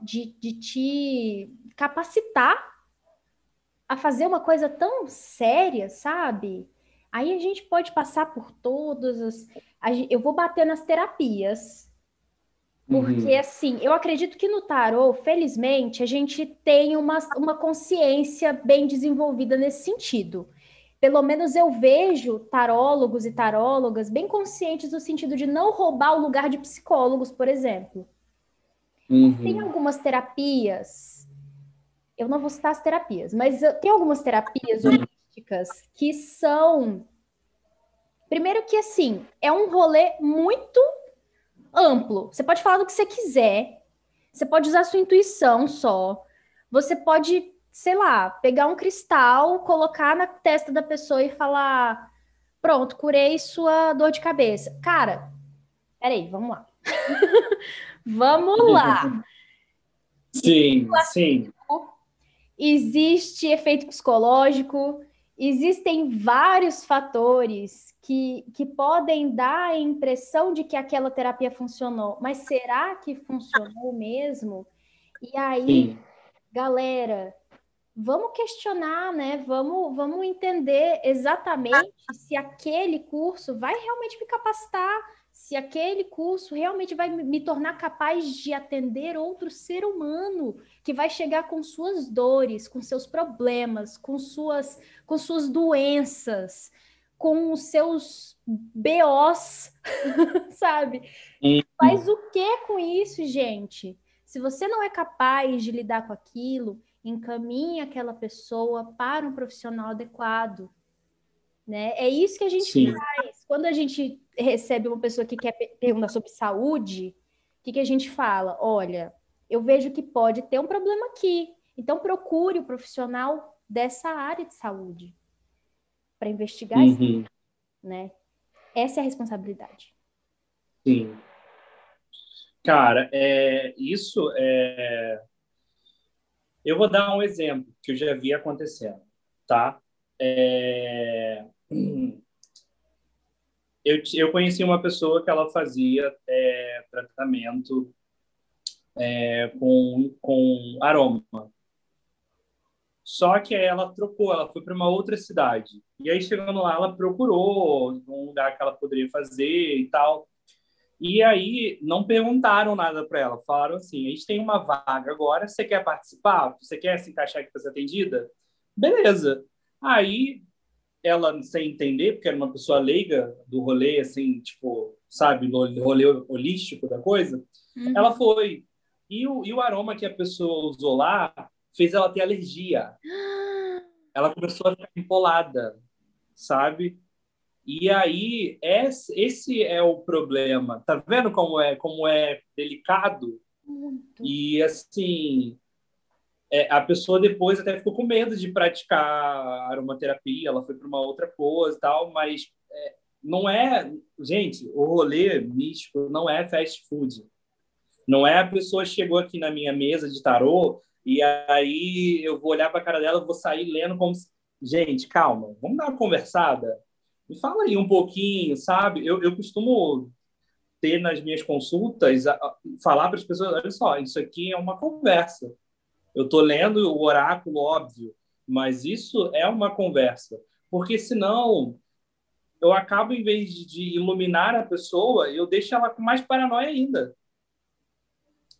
[SPEAKER 1] de, de te capacitar a fazer uma coisa tão séria, sabe? Aí a gente pode passar por todas as. Eu vou bater nas terapias. Porque, uhum. assim, eu acredito que no tarô, felizmente, a gente tem uma, uma consciência bem desenvolvida nesse sentido pelo menos eu vejo tarólogos e tarólogas bem conscientes no sentido de não roubar o lugar de psicólogos, por exemplo. Uhum. Tem algumas terapias, eu não vou citar as terapias, mas tem algumas terapias holísticas que são. Primeiro que assim, é um rolê muito amplo. Você pode falar do que você quiser, você pode usar sua intuição só, você pode sei lá, pegar um cristal, colocar na testa da pessoa e falar: pronto, curei sua dor de cabeça. Cara, peraí, vamos lá. [laughs] vamos lá.
[SPEAKER 2] Sim, sim.
[SPEAKER 1] Existe efeito psicológico, existem vários fatores que, que podem dar a impressão de que aquela terapia funcionou, mas será que funcionou mesmo? E aí, sim. galera, vamos questionar, né? Vamos, vamos entender exatamente se aquele curso vai realmente me capacitar, se aquele curso realmente vai me tornar capaz de atender outro ser humano que vai chegar com suas dores, com seus problemas, com suas, com suas doenças, com os seus BOs, [laughs] sabe? Faz o que com isso, gente? Se você não é capaz de lidar com aquilo, encaminhe aquela pessoa para um profissional adequado. Né? É isso que a gente Sim. faz. Quando a gente recebe uma pessoa que quer perguntar sobre saúde, o que, que a gente fala? Olha, eu vejo que pode ter um problema aqui. Então procure o profissional dessa área de saúde para investigar uhum. isso, né? Essa é a responsabilidade.
[SPEAKER 2] Sim. Cara, é, isso é, eu vou dar um exemplo que eu já vi acontecendo, tá? É... [clears throat] Eu, eu conheci uma pessoa que ela fazia é, tratamento é, com, com aroma. Só que ela trocou, ela foi para uma outra cidade. E aí, chegando lá, ela procurou um lugar que ela poderia fazer e tal. E aí não perguntaram nada para ela, falaram assim: a gente tem uma vaga agora, você quer participar? Você quer se encaixar aqui para ser atendida? Beleza. Aí ela, sem entender, porque era uma pessoa leiga do rolê, assim, tipo, sabe, do rolê holístico da coisa, uhum. ela foi. E o, e o aroma que a pessoa usou lá fez ela ter alergia. [gasps] Ela começou a ficar empolada. sabe? E aí esse é o problema. Tá vendo como é como é delicado? Muito. E assim, é, a pessoa depois até ficou com medo de praticar aromaterapia, ela foi para uma outra coisa e tal, mas é, não é, gente, o rolê místico não é fast food. Não é a pessoa chegou aqui na minha mesa de tarô e aí eu vou olhar para a cara dela, vou sair lendo como se... gente, calma, vamos dar uma conversada. Me fala aí um pouquinho, sabe? Eu, eu costumo ter nas minhas consultas a, a, falar para as pessoas, olha só, isso aqui é uma conversa. Eu estou lendo o oráculo, óbvio, mas isso é uma conversa, porque senão eu acabo, em vez de iluminar a pessoa, eu deixo ela com mais paranoia ainda.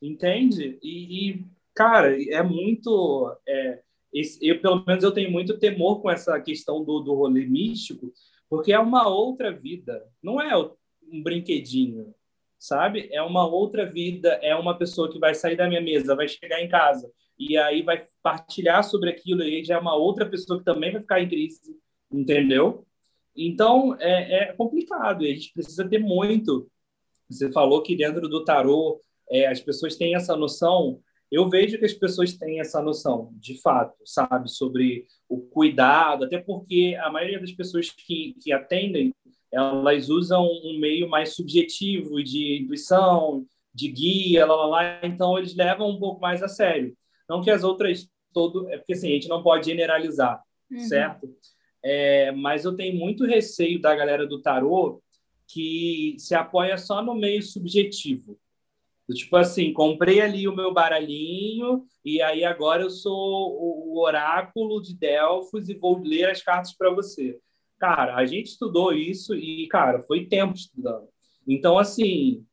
[SPEAKER 2] Entende? E, e cara, é muito. É, esse, eu, pelo menos, eu tenho muito temor com essa questão do, do rolê místico, porque é uma outra vida, não é um brinquedinho, sabe? É uma outra vida, é uma pessoa que vai sair da minha mesa, vai chegar em casa e aí vai partilhar sobre aquilo, e aí já é uma outra pessoa que também vai ficar em crise, entendeu? Então, é, é complicado, a gente precisa ter muito. Você falou que dentro do tarô é, as pessoas têm essa noção. Eu vejo que as pessoas têm essa noção, de fato, sabe, sobre o cuidado, até porque a maioria das pessoas que, que atendem, elas usam um meio mais subjetivo de intuição, de guia, lá, lá, lá, então eles levam um pouco mais a sério. Não que as outras todo, é porque assim, a gente não pode generalizar, uhum. certo? É, mas eu tenho muito receio da galera do tarô que se apoia só no meio subjetivo. Tipo assim, comprei ali o meu baralhinho e aí agora eu sou o oráculo de Delfos e vou ler as cartas para você. Cara, a gente estudou isso e, cara, foi tempo estudando. Então, assim,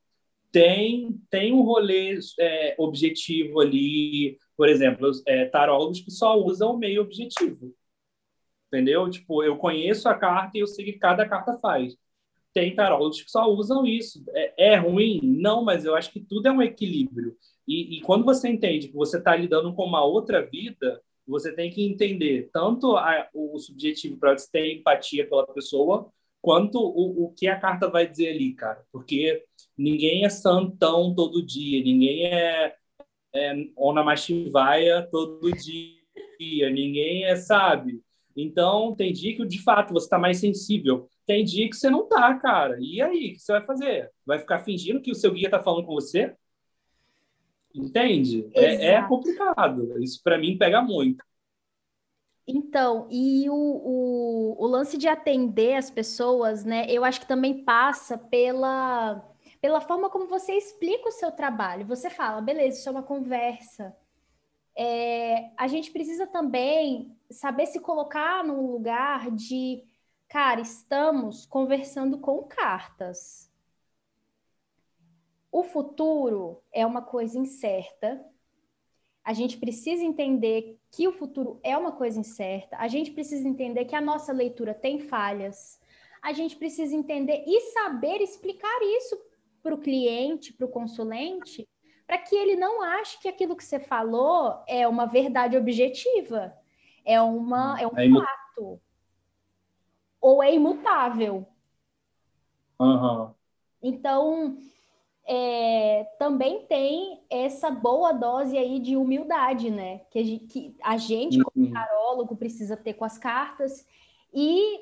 [SPEAKER 2] tem, tem um rolê é, objetivo ali. Por exemplo, é, tarólogos que só usam o meio objetivo entendeu? Tipo, eu conheço a carta e eu sei o que cada carta faz. Tem tarólogos que só usam isso. É, é, ruim? Não, mas eu acho que tudo é um equilíbrio. E, e quando você entende que você está lidando com uma outra vida, você tem que entender tanto a, o subjetivo para você ter empatia pela pessoa, quanto o, o que a carta vai dizer ali, cara. Porque ninguém é santão todo dia, ninguém é, é Onamashivaya todo dia, ninguém é, sabe? Então, tem dia que, de fato, você está mais sensível. Tem dia que você não tá, cara. E aí, o que você vai fazer? Vai ficar fingindo que o seu guia está falando com você? Entende? É, é, complicado. Isso, para mim, pega muito.
[SPEAKER 1] Então, e o, o, o, lance de atender as pessoas, né? Eu acho que também passa pela, pela forma como você explica o seu trabalho. Você fala, beleza, isso é uma conversa. É, a gente precisa também saber se colocar num lugar de, cara, estamos conversando com cartas. O futuro é uma coisa incerta. A gente precisa entender que o futuro é uma coisa incerta. A gente precisa entender que a nossa leitura tem falhas. A gente precisa entender e saber explicar isso para o cliente, para o consulente, para que ele não ache que aquilo que você falou é uma verdade objetiva é, uma, é um é fato. Ou é imutável.
[SPEAKER 2] Uhum.
[SPEAKER 1] Então, é, também tem essa boa dose aí de humildade, né? Que a gente, que a gente como uhum. tarólogo, precisa ter com as cartas. E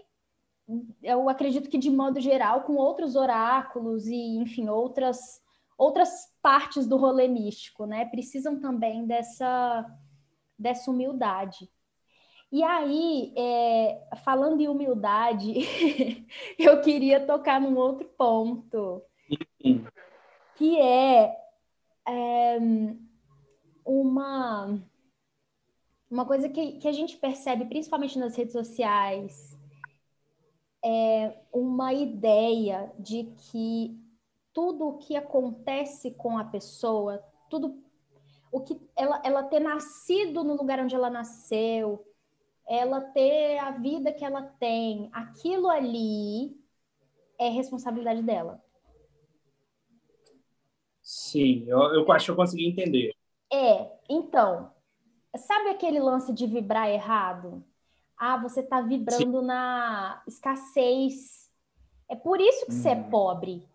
[SPEAKER 1] eu acredito que, de modo geral, com outros oráculos e, enfim, outras, outras partes do rolê místico, né? Precisam também dessa, dessa humildade. E aí, é, falando em humildade, [laughs] eu queria tocar num outro ponto, que é, é uma, uma coisa que, que a gente percebe, principalmente nas redes sociais, é uma ideia de que tudo o que acontece com a pessoa, tudo o que ela, ela ter nascido no lugar onde ela nasceu, ela ter a vida que ela tem, aquilo ali é responsabilidade dela.
[SPEAKER 2] Sim, eu, eu acho que eu consegui entender.
[SPEAKER 1] É, então, sabe aquele lance de vibrar errado? Ah, você está vibrando Sim. na escassez. É por isso que você é uhum. pobre.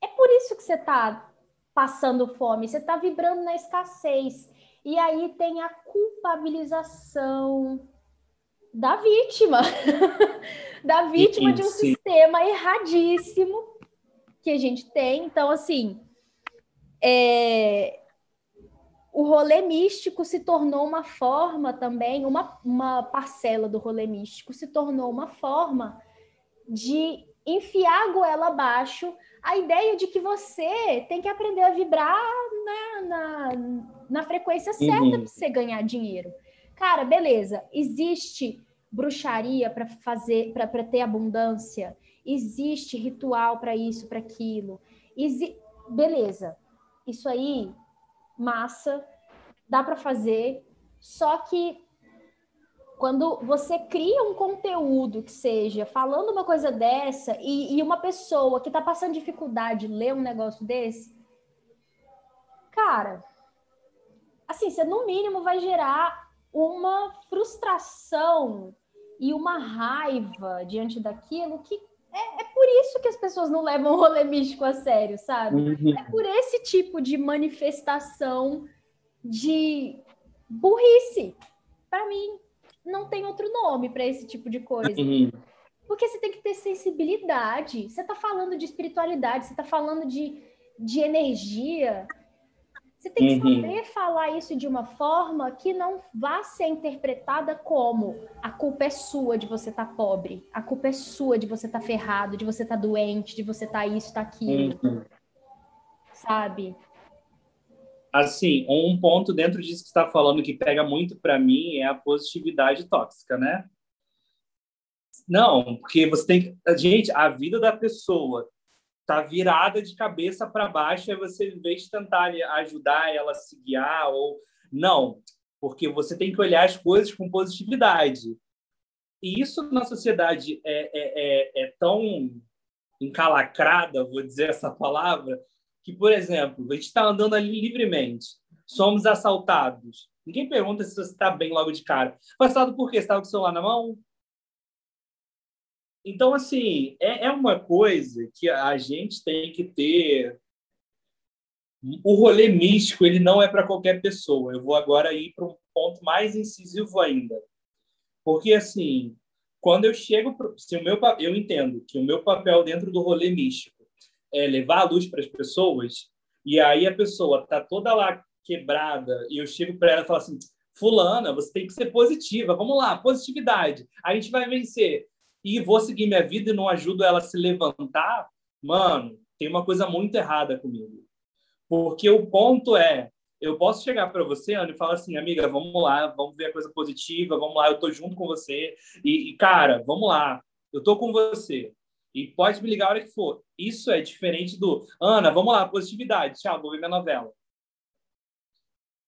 [SPEAKER 1] É por isso que você está passando fome. Você está vibrando na escassez. E aí tem a culpabilização da vítima, [laughs] da vítima de um sistema erradíssimo que a gente tem. Então, assim, é... o rolê místico se tornou uma forma também, uma, uma parcela do rolê místico se tornou uma forma de enfiar a goela abaixo a ideia de que você tem que aprender a vibrar na, na, na frequência certa uhum. para você ganhar dinheiro. Cara, beleza, existe bruxaria para fazer, para ter abundância, existe ritual para isso, para aquilo. Exi... Beleza, isso aí, massa, dá para fazer, só que quando você cria um conteúdo que seja falando uma coisa dessa e, e uma pessoa que está passando dificuldade lê um negócio desse, cara, assim, você no mínimo vai gerar uma frustração e uma raiva diante daquilo que é, é, por isso que as pessoas não levam o rolê místico a sério, sabe? Uhum. É por esse tipo de manifestação de burrice. Para mim, não tem outro nome para esse tipo de coisa. Uhum. Porque você tem que ter sensibilidade. Você está falando de espiritualidade, você está falando de, de energia. Você tem que uhum. saber falar isso de uma forma que não vá ser interpretada como a culpa é sua de você estar tá pobre, a culpa é sua de você estar tá ferrado, de você estar tá doente, de você estar tá isso, tá aquilo. Uhum. Sabe?
[SPEAKER 2] Assim, um ponto dentro disso que está falando que pega muito para mim é a positividade tóxica, né? Não, porque você tem que. Gente, a vida da pessoa tá virada de cabeça para baixo, e você, em vez de tentar ajudar ela a se guiar, ou. Não, porque você tem que olhar as coisas com positividade. E isso na sociedade é, é, é, é tão encalacrada, vou dizer essa palavra, que, por exemplo, a gente está andando ali livremente, somos assaltados. Ninguém pergunta se você está bem logo de cara. Assaltado por quê? Você estava com o celular na mão? Então, assim, é, é uma coisa que a gente tem que ter. O rolê místico, ele não é para qualquer pessoa. Eu vou agora ir para um ponto mais incisivo ainda. Porque, assim, quando eu chego. Pro... Se o meu, eu entendo que o meu papel dentro do rolê místico é levar a luz para as pessoas, e aí a pessoa está toda lá quebrada, e eu chego para ela e falo assim: Fulana, você tem que ser positiva, vamos lá, positividade, a gente vai vencer e vou seguir minha vida e não ajudo ela a se levantar, mano, tem uma coisa muito errada comigo. Porque o ponto é, eu posso chegar para você, Ana, e falar assim, amiga, vamos lá, vamos ver a coisa positiva, vamos lá, eu tô junto com você. E, e cara, vamos lá, eu tô com você. E pode me ligar a hora que for. Isso é diferente do, Ana, vamos lá, positividade, tchau, vou ver minha novela.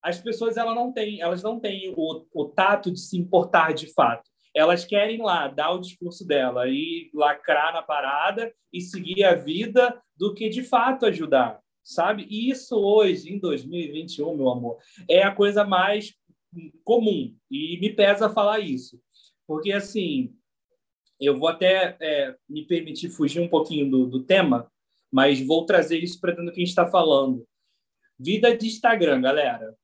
[SPEAKER 2] As pessoas elas não têm, elas não têm o, o tato de se importar de fato elas querem lá dar o discurso dela e lacrar na parada e seguir a vida do que de fato ajudar, sabe? E isso hoje, em 2021, meu amor, é a coisa mais comum e me pesa falar isso, porque assim, eu vou até é, me permitir fugir um pouquinho do, do tema, mas vou trazer isso para dentro do que a gente está falando. Vida de Instagram, galera.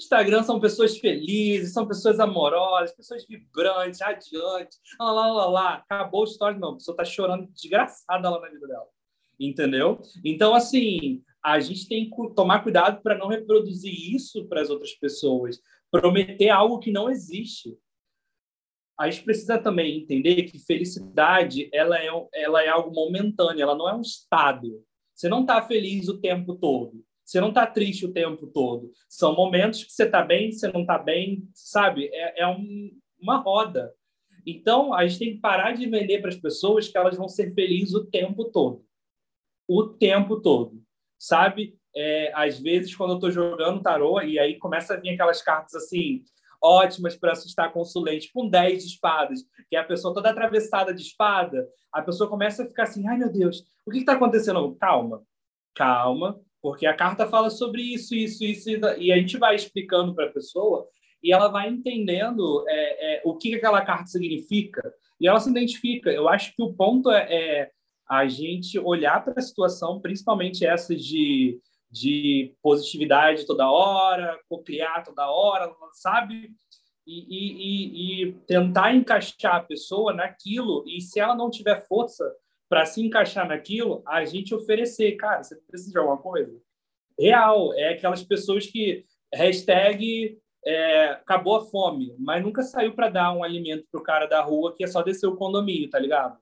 [SPEAKER 2] Instagram são pessoas felizes, são pessoas amorosas, pessoas vibrantes, radiantes, lá, lá, lá, lá. Acabou a história, não. A pessoa está chorando desgraçada lá na vida dela. Entendeu? Então, assim, a gente tem que tomar cuidado para não reproduzir isso para as outras pessoas, prometer algo que não existe. A gente precisa também entender que felicidade ela é, ela é algo momentâneo, ela não é um estado. Você não está feliz o tempo todo. Você não está triste o tempo todo. São momentos que você está bem, você não está bem, sabe? É, é um, uma roda. Então, a gente tem que parar de vender para as pessoas que elas vão ser felizes o tempo todo. O tempo todo. Sabe? É, às vezes, quando eu estou jogando tarô, e aí começa a vir aquelas cartas assim, ótimas para assustar consulente, com 10 de espadas, que é a pessoa toda atravessada de espada, a pessoa começa a ficar assim, ai meu Deus, o que está acontecendo? Calma, calma, porque a carta fala sobre isso, isso, isso, e a gente vai explicando para a pessoa e ela vai entendendo é, é, o que aquela carta significa e ela se identifica. Eu acho que o ponto é, é a gente olhar para a situação, principalmente essa de, de positividade toda hora, cocriar toda hora, sabe? E, e, e, tentar encaixar a pessoa naquilo, e se ela não tiver força para se encaixar naquilo, a gente oferecer, cara, você precisa de alguma coisa? Real, é aquelas pessoas que hashtag é, acabou a fome, mas nunca saiu para dar um alimento pro cara da rua que é só descer o condomínio, tá ligado?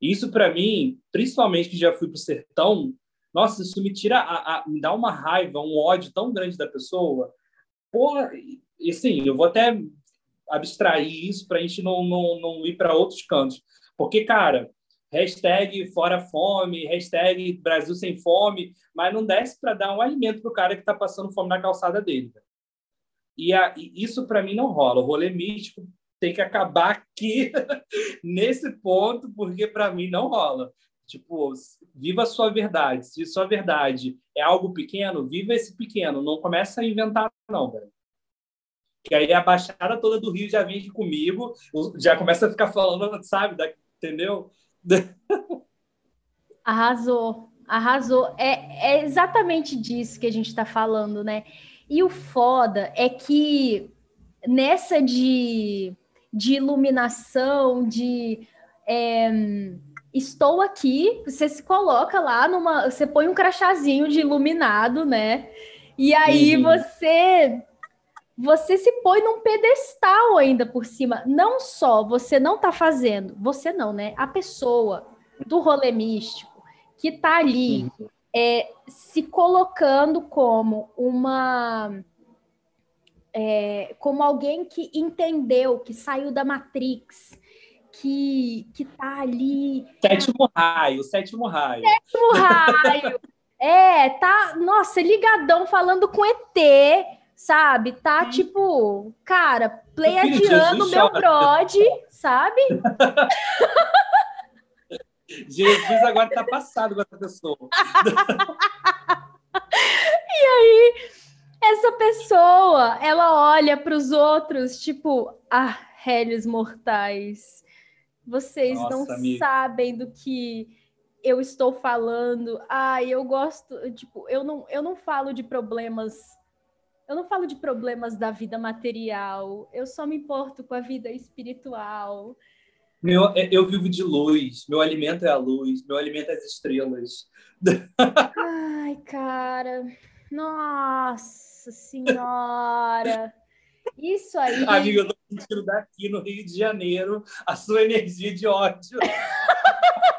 [SPEAKER 2] Isso para mim, principalmente que já fui pro sertão, nossa, isso me tira, a, a, me dá uma raiva, um ódio tão grande da pessoa. Porra, e assim, eu vou até abstrair isso para a gente não, não, não ir para outros cantos. Porque, cara, hashtag fora fome, hashtag Brasil sem fome, mas não desce para dar um alimento para o cara que está passando fome na calçada dele. E, a, e isso para mim não rola. O rolê místico tem que acabar aqui [laughs] nesse ponto, porque para mim não rola. Tipo, viva a sua verdade. Se sua verdade é algo pequeno, viva esse pequeno. Não começa a inventar, não, velho. Que aí a baixada toda do Rio já vem comigo, já começa a ficar falando, sabe? Da, entendeu? [laughs]
[SPEAKER 1] Arrasou, arrasou. É, é exatamente disso que a gente está falando, né? E o foda é que nessa de, de iluminação, de é, estou aqui, você se coloca lá numa. Você põe um crachazinho de iluminado, né? E aí uhum. você você se põe num pedestal ainda por cima. Não só você não está fazendo, você não, né? A pessoa do rolê místico que está ali é, se colocando como uma. É, como alguém que entendeu, que saiu da Matrix, que, que tá ali.
[SPEAKER 2] Sétimo raio, sétimo raio.
[SPEAKER 1] Sétimo raio. [laughs] é, tá, nossa, ligadão falando com ET, sabe? Tá hum. tipo, cara, pleiadiano meu brode, sabe? [laughs]
[SPEAKER 2] Jesus agora tá passado com essa pessoa. [laughs]
[SPEAKER 1] e aí, essa pessoa, ela olha para os outros, tipo, ah, réis mortais, vocês Nossa, não amiga. sabem do que eu estou falando. Ah, eu gosto, tipo, eu não, eu não falo de problemas eu não falo de problemas da vida material, eu só me importo com a vida espiritual.
[SPEAKER 2] Meu, é, eu vivo de luz, meu alimento é a luz, meu alimento é as estrelas.
[SPEAKER 1] Ai, cara, nossa senhora. Isso aí. [laughs]
[SPEAKER 2] Amiga, eu tô sentindo daqui no Rio de Janeiro a sua energia de ódio. [laughs]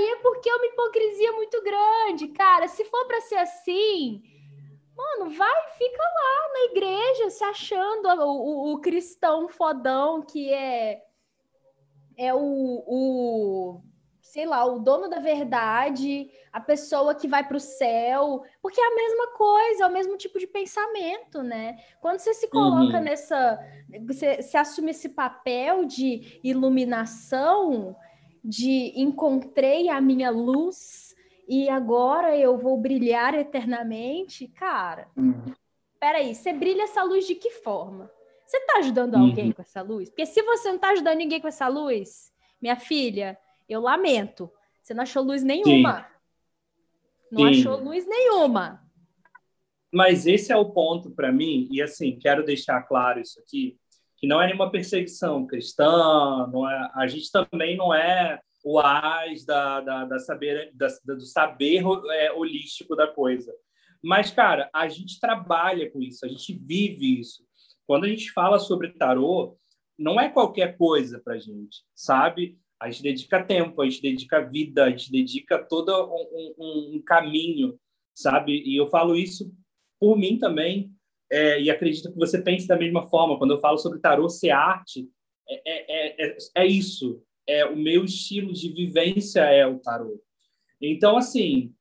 [SPEAKER 1] Aí é porque é uma hipocrisia muito grande, cara. Se for para ser assim, mano, vai, fica lá na igreja se achando o, o, o cristão fodão que é é o, o sei lá, o dono da verdade, a pessoa que vai para o céu, porque é a mesma coisa, é o mesmo tipo de pensamento, né? Quando você se coloca uhum. nessa, você, você assume esse papel de iluminação, de encontrei a minha luz e agora eu vou brilhar eternamente, cara. Uhum. Peraí, você brilha essa luz de que forma? Você está ajudando uhum. alguém com essa luz? Porque se você não está ajudando ninguém com essa luz, minha filha, eu lamento. Você não achou luz nenhuma. Sim. Não Sim. achou luz nenhuma.
[SPEAKER 2] Mas esse é o ponto para mim, e assim, quero deixar claro isso aqui que não é nenhuma perseguição cristã, não é, a gente também não é o as da, da, da saber, da, do saber é, holístico da coisa. Mas, cara, a gente trabalha com isso, a gente vive isso. Quando a gente fala sobre tarô, não é qualquer coisa para gente, sabe? A gente dedica tempo, a gente dedica vida, a gente dedica todo um, um, um caminho, sabe? E eu falo isso por mim também, é, e acredito que você pense da mesma forma. Quando eu falo sobre tarô ser arte, é, é, é, é, isso. É o meu estilo de vivência é o tarô. Então, assim,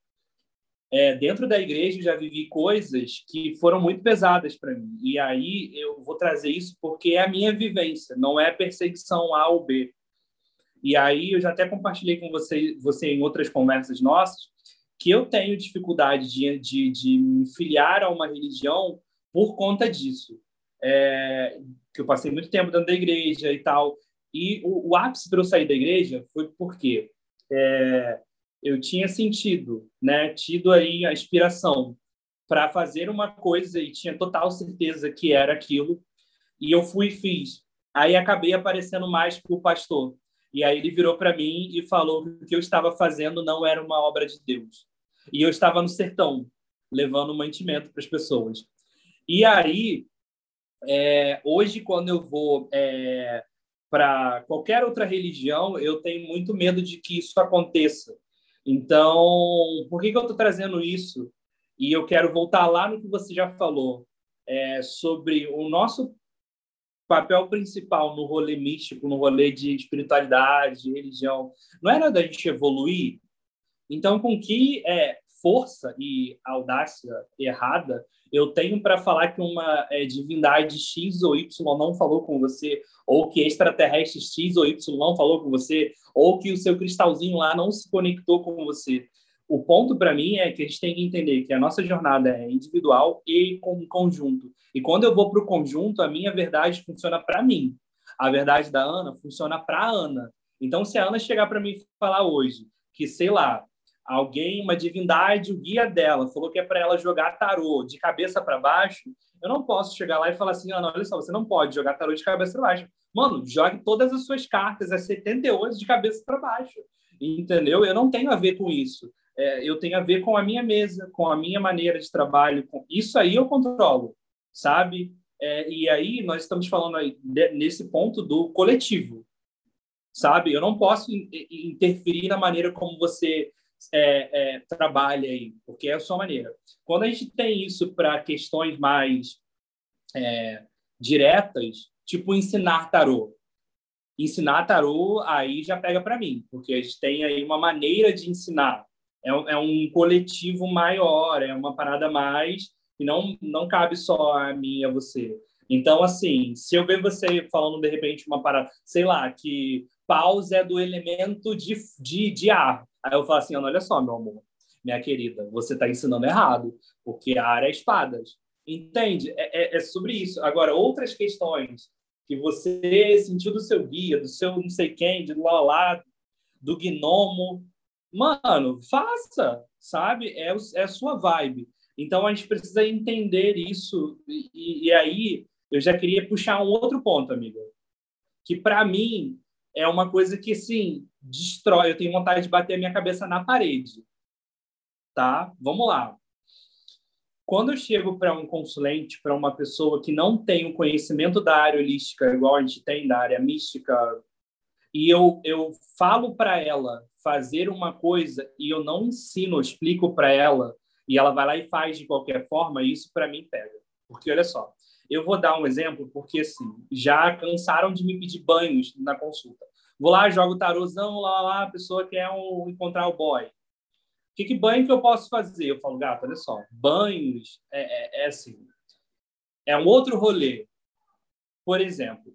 [SPEAKER 2] é, dentro da igreja eu já vivi coisas que foram muito pesadas para mim. E aí eu vou trazer isso porque é a minha vivência, não é perseguição A ou B. E aí eu já até compartilhei com você, você em outras conversas nossas que eu tenho dificuldade de, de, de me filiar a uma religião por conta disso. É, que eu passei muito tempo dentro da igreja e tal. E o, o ápice para eu sair da igreja foi porque é, eu tinha sentido, né, tido aí a inspiração para fazer uma coisa e tinha total certeza que era aquilo. E eu fui e fiz. Aí acabei aparecendo mais para o pastor. E aí ele virou para mim e falou que o que eu estava fazendo não era uma obra de Deus. E eu estava no sertão, levando mantimento para as pessoas. E aí, é, hoje, quando eu vou é, para qualquer outra religião, eu tenho muito medo de que isso aconteça. Então, por que, que eu estou trazendo isso? E eu quero voltar lá no que você já falou, é, sobre o nosso papel principal no rolê místico, no rolê de espiritualidade, de religião. Não era da gente evoluir? Então, com que é, força e audácia errada eu tenho para falar que uma é, divindade X ou Y não falou com você, ou que extraterrestre X ou Y não falou com você, ou que o seu cristalzinho lá não se conectou com você. O ponto para mim é que a gente tem que entender que a nossa jornada é individual e com conjunto. E quando eu vou para o conjunto, a minha verdade funciona para mim. A verdade da Ana funciona para a Ana. Então, se a Ana chegar para mim falar hoje que, sei lá, alguém, uma divindade, o guia dela, falou que é para ela jogar tarô de cabeça para baixo, eu não posso chegar lá e falar assim, ah, não, olha só, você não pode jogar tarô de cabeça para baixo. Mano, jogue todas as suas cartas, é 78 de cabeça para baixo. Entendeu? Eu não tenho a ver com isso. É, eu tenho a ver com a minha mesa, com a minha maneira de trabalho. Com... Isso aí eu controlo, sabe? É, e aí nós estamos falando aí de, nesse ponto do coletivo, sabe? Eu não posso interferir na maneira como você é, é, trabalha aí, porque é a sua maneira. Quando a gente tem isso para questões mais é, diretas, tipo ensinar tarô. Ensinar tarô aí já pega para mim, porque a gente tem aí uma maneira de ensinar. É é um coletivo maior, é uma parada mais e não não cabe só a mim e a você. Então, assim, se eu ver você falando de repente uma parada, sei lá, que paus é do elemento de, de, de ar. Aí eu falo assim, olha só, meu amor, minha querida, você está ensinando errado, porque a área é espadas. Entende? É, é, é, sobre isso. Agora, outras questões que você sentiu do seu guia, do seu não sei quem, de lá lá, do gnomo, mano, faça, sabe? É, é a sua vibe. Então, a gente precisa entender isso. E, e aí, eu já queria puxar um outro ponto, amiga. Que, para mim, é uma coisa que, assim, destrói. Eu tenho vontade de bater a minha cabeça na parede. Tá? Vamos lá. Quando eu chego para um consulente, para uma pessoa que não tem o conhecimento da área holística, igual a gente tem da área mística, e eu, eu falo para ela fazer uma coisa e eu não ensino, eu explico para ela, e ela vai lá e faz de qualquer forma, isso para mim pega. Porque, olha só, eu vou dar um exemplo, porque assim, já cansaram de me pedir banhos na consulta. Vou lá, jogo tarôzão, lá, lá, a pessoa quer um, encontrar o boy. Que, que banho que eu posso fazer? Eu falo, gato, olha só, banhos é, é, é assim, é um outro rolê. Por exemplo,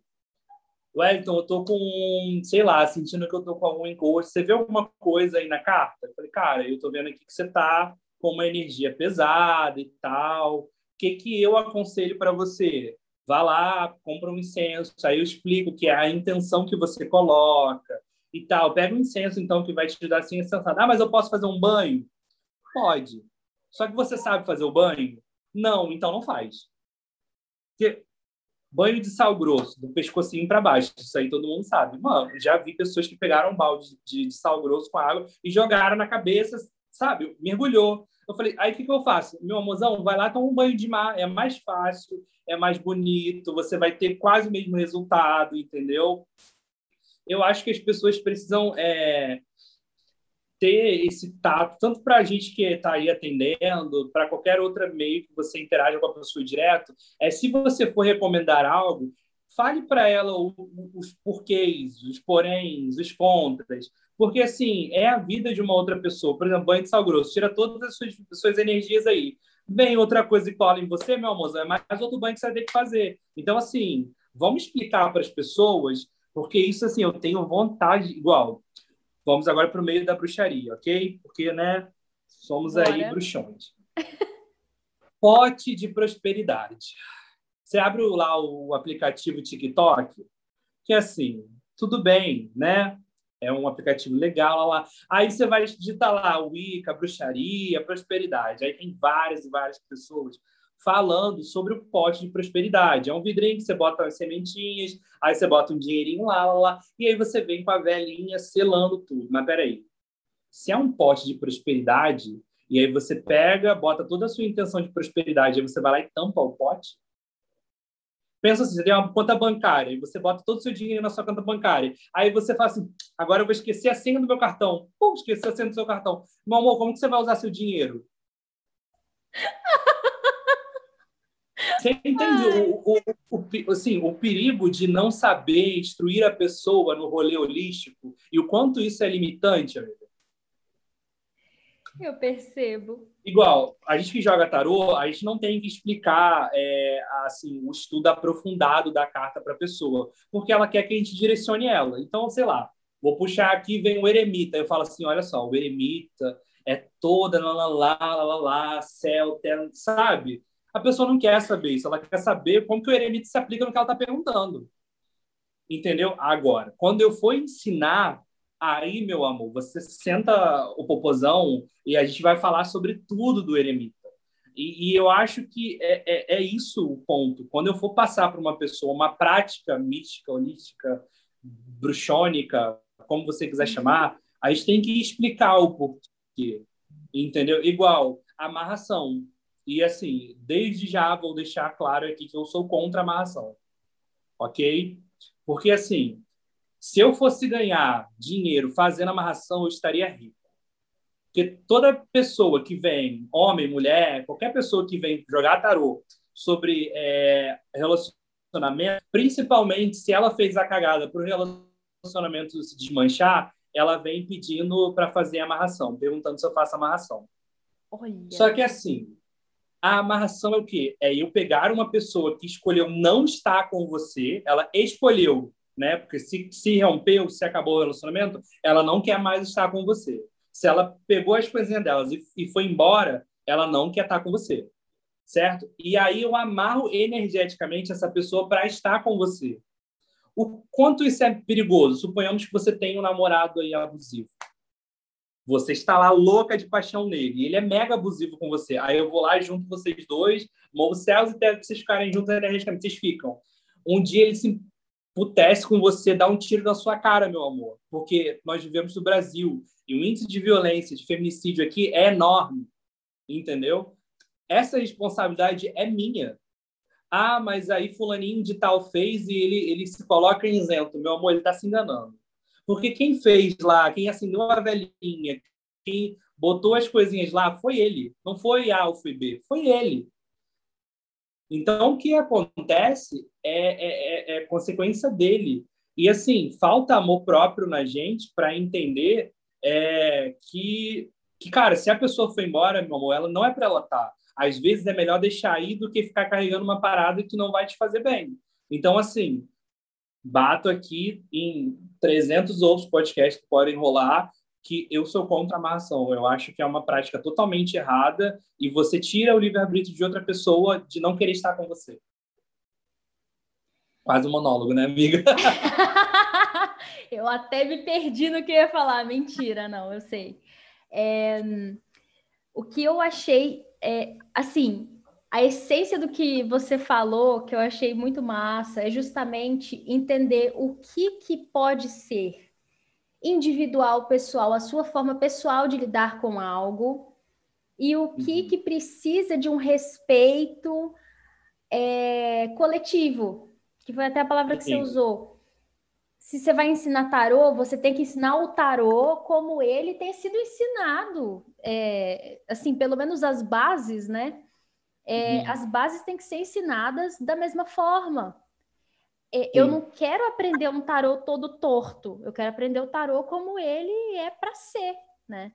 [SPEAKER 2] Wellington, eu tô com, sei lá, sentindo que eu tô com algum encosto. Você vê alguma coisa aí na carta? Eu falei, cara, eu tô vendo aqui que você tá com uma energia pesada e tal. O que que eu aconselho para você? Vá lá, compra um incenso. Aí eu explico que é a intenção que você coloca e tal. Pega um incenso, então, que vai te dar assim, sensata. Ah, mas eu posso fazer um banho? Pode. Só que você sabe fazer o banho? Não, então não faz. Porque banho de sal grosso, do pescocinho para baixo, isso aí todo mundo sabe. Mano, já vi pessoas que pegaram um balde de, de sal grosso com água e jogaram na cabeça, sabe? Mergulhou. Eu falei, aí o que, que eu faço? Meu amorzão, vai lá tomar um banho de mar, é mais fácil, é mais bonito, você vai ter quase o mesmo resultado, entendeu? Eu acho que as pessoas precisam é, ter esse tato, tanto para a gente que está aí atendendo, para qualquer outro meio que você interaja com a pessoa direto, é se você for recomendar algo, fale para ela os porquês, os poréns, os contras, porque, assim, é a vida de uma outra pessoa. Por exemplo, banho de sal grosso, tira todas as suas, suas energias aí. Vem outra coisa e cola em você, meu amor, é mais outro banho que você vai ter que fazer. Então, assim, vamos explicar para as pessoas, porque isso, assim, eu tenho vontade, igual. Vamos agora para o meio da bruxaria, ok? Porque, né, Somos Bora. aí bruxões. [laughs] Pote de prosperidade. Você abre lá o aplicativo TikTok, que é assim, tudo bem, né? É um aplicativo legal lá, lá. Aí você vai digitar lá Wicca, bruxaria, prosperidade. Aí tem várias e várias pessoas falando sobre o pote de prosperidade. É um vidrinho que você bota as sementinhas, aí você bota um dinheirinho lá, lá, lá, e aí você vem com a velhinha selando tudo. Mas peraí, se é um pote de prosperidade, e aí você pega, bota toda a sua intenção de prosperidade, aí você vai lá e tampa o pote. Pensa assim, você tem uma conta bancária, e você bota todo o seu dinheiro na sua conta bancária. Aí você fala assim, agora eu vou esquecer a senha do meu cartão. Pum, esqueci a senha do seu cartão. Meu amor, como que você vai usar seu dinheiro? [laughs] Você entende o, o, o, assim, o perigo de não saber instruir a pessoa no rolê holístico e o quanto isso é limitante, amiga?
[SPEAKER 1] Eu percebo.
[SPEAKER 2] Igual, a gente que joga tarô, a gente não tem que explicar é, assim, o estudo aprofundado da carta para a pessoa, porque ela quer que a gente direcione ela. Então, sei lá, vou puxar aqui, vem o eremita. Eu falo assim: olha só, o eremita é toda lá, lá, lá, lá, lá, céu, terra, sabe? A pessoa não quer saber isso, ela quer saber como que o eremita se aplica no que ela está perguntando. Entendeu? Agora, quando eu for ensinar Aí, meu amor, você senta o popozão e a gente vai falar sobre tudo do eremita. E, e eu acho que é, é, é, isso o ponto. Quando eu for passar para uma pessoa uma prática mística, holística, bruxônica, como você quiser chamar, a gente tem que explicar o porquê. Entendeu? Igual amarração. E assim, desde já vou deixar claro aqui que eu sou contra a amarração. Ok? Porque assim, se eu fosse ganhar dinheiro fazendo amarração, eu estaria rico. Porque toda pessoa que vem, homem, mulher, qualquer pessoa que vem jogar tarô sobre é, relacionamento, principalmente se ela fez a cagada para o relacionamento se desmanchar, ela vem pedindo para fazer amarração, perguntando se eu faço amarração. Olha. Só que assim, a amarração é o quê? É eu pegar uma pessoa que escolheu não estar com você, ela escolheu né? Porque se, se rompeu, se acabou o relacionamento, ela não quer mais estar com você. Se ela pegou as coisinhas delas e, e foi embora, ela não quer estar com você, certo? E aí eu amarro energeticamente essa pessoa para estar com você. O quanto isso é perigoso? Suponhamos que você tem um namorado aí abusivo. Você está lá louca de paixão nele, e ele é mega abusivo com você. Aí eu vou lá junto vocês dois, movo céus e terra vocês ficarem juntos energeticamente, vocês ficam. Um dia ele se pudesse com você dar um tiro na sua cara, meu amor, porque nós vivemos no Brasil e o índice de violência, de feminicídio aqui é enorme, entendeu? Essa responsabilidade é minha. Ah, mas aí fulaninho de tal fez e ele, ele se coloca isento. Meu amor, ele está se enganando. Porque quem fez lá, quem assinou a velhinha, quem botou as coisinhas lá, foi ele. Não foi A ou foi B, foi ele. Então, o que acontece é, é, é, é consequência dele. E, assim, falta amor próprio na gente para entender é, que, que, cara, se a pessoa foi embora, meu amor, ela não é para ela estar. Tá. Às vezes é melhor deixar ir do que ficar carregando uma parada que não vai te fazer bem. Então, assim, bato aqui em 300 outros podcasts que podem rolar que eu sou contra a amarração. Eu acho que é uma prática totalmente errada e você tira o livre-arbítrio de outra pessoa de não querer estar com você. Quase um monólogo, né, amiga? [laughs]
[SPEAKER 1] eu até me perdi no que eu ia falar. Mentira, não, eu sei. É, o que eu achei, é, assim, a essência do que você falou, que eu achei muito massa, é justamente entender o que, que pode ser individual, pessoal, a sua forma pessoal de lidar com algo e o que, uhum. que precisa de um respeito é, coletivo, que foi até a palavra que Sim. você usou. Se você vai ensinar tarô, você tem que ensinar o tarô como ele tem sido ensinado. É, assim, pelo menos as bases, né? É, uhum. As bases têm que ser ensinadas da mesma forma. É, eu não quero aprender um tarô todo torto. Eu quero aprender o tarô como ele é para ser, né?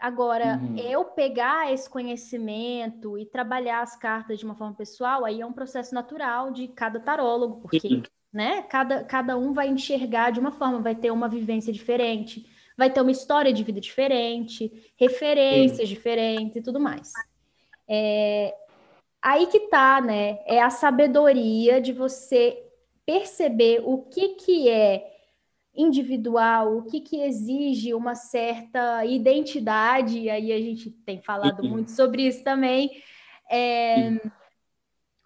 [SPEAKER 1] Agora, uhum. eu pegar esse conhecimento e trabalhar as cartas de uma forma pessoal, aí é um processo natural de cada tarólogo, porque, né, cada, cada um vai enxergar de uma forma, vai ter uma vivência diferente, vai ter uma história de vida diferente, referências Sim. diferentes e tudo mais. É, aí que tá, né? É a sabedoria de você perceber o que que é individual, o que que exige uma certa identidade, e aí a gente tem falado Sim. muito sobre isso também, é,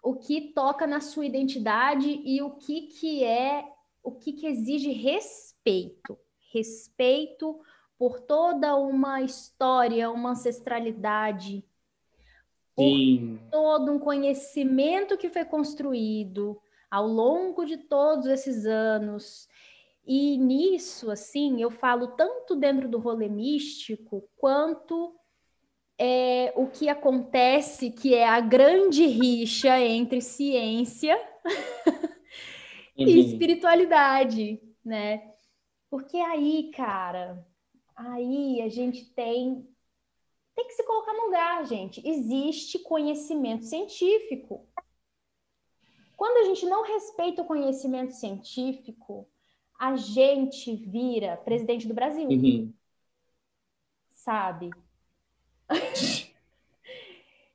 [SPEAKER 1] o que toca na sua identidade e o que que é, o que que exige respeito, respeito por toda uma história, uma ancestralidade,
[SPEAKER 2] Sim.
[SPEAKER 1] por todo um conhecimento que foi construído ao longo de todos esses anos. E nisso, assim, eu falo tanto dentro do rolê místico quanto é, o que acontece, que é a grande rixa entre ciência uhum. [laughs] e espiritualidade, né? Porque aí, cara, aí a gente tem tem que se colocar no lugar, gente. Existe conhecimento científico. Quando a gente não respeita o conhecimento científico, a gente vira presidente do Brasil. Uhum. Sabe? [laughs]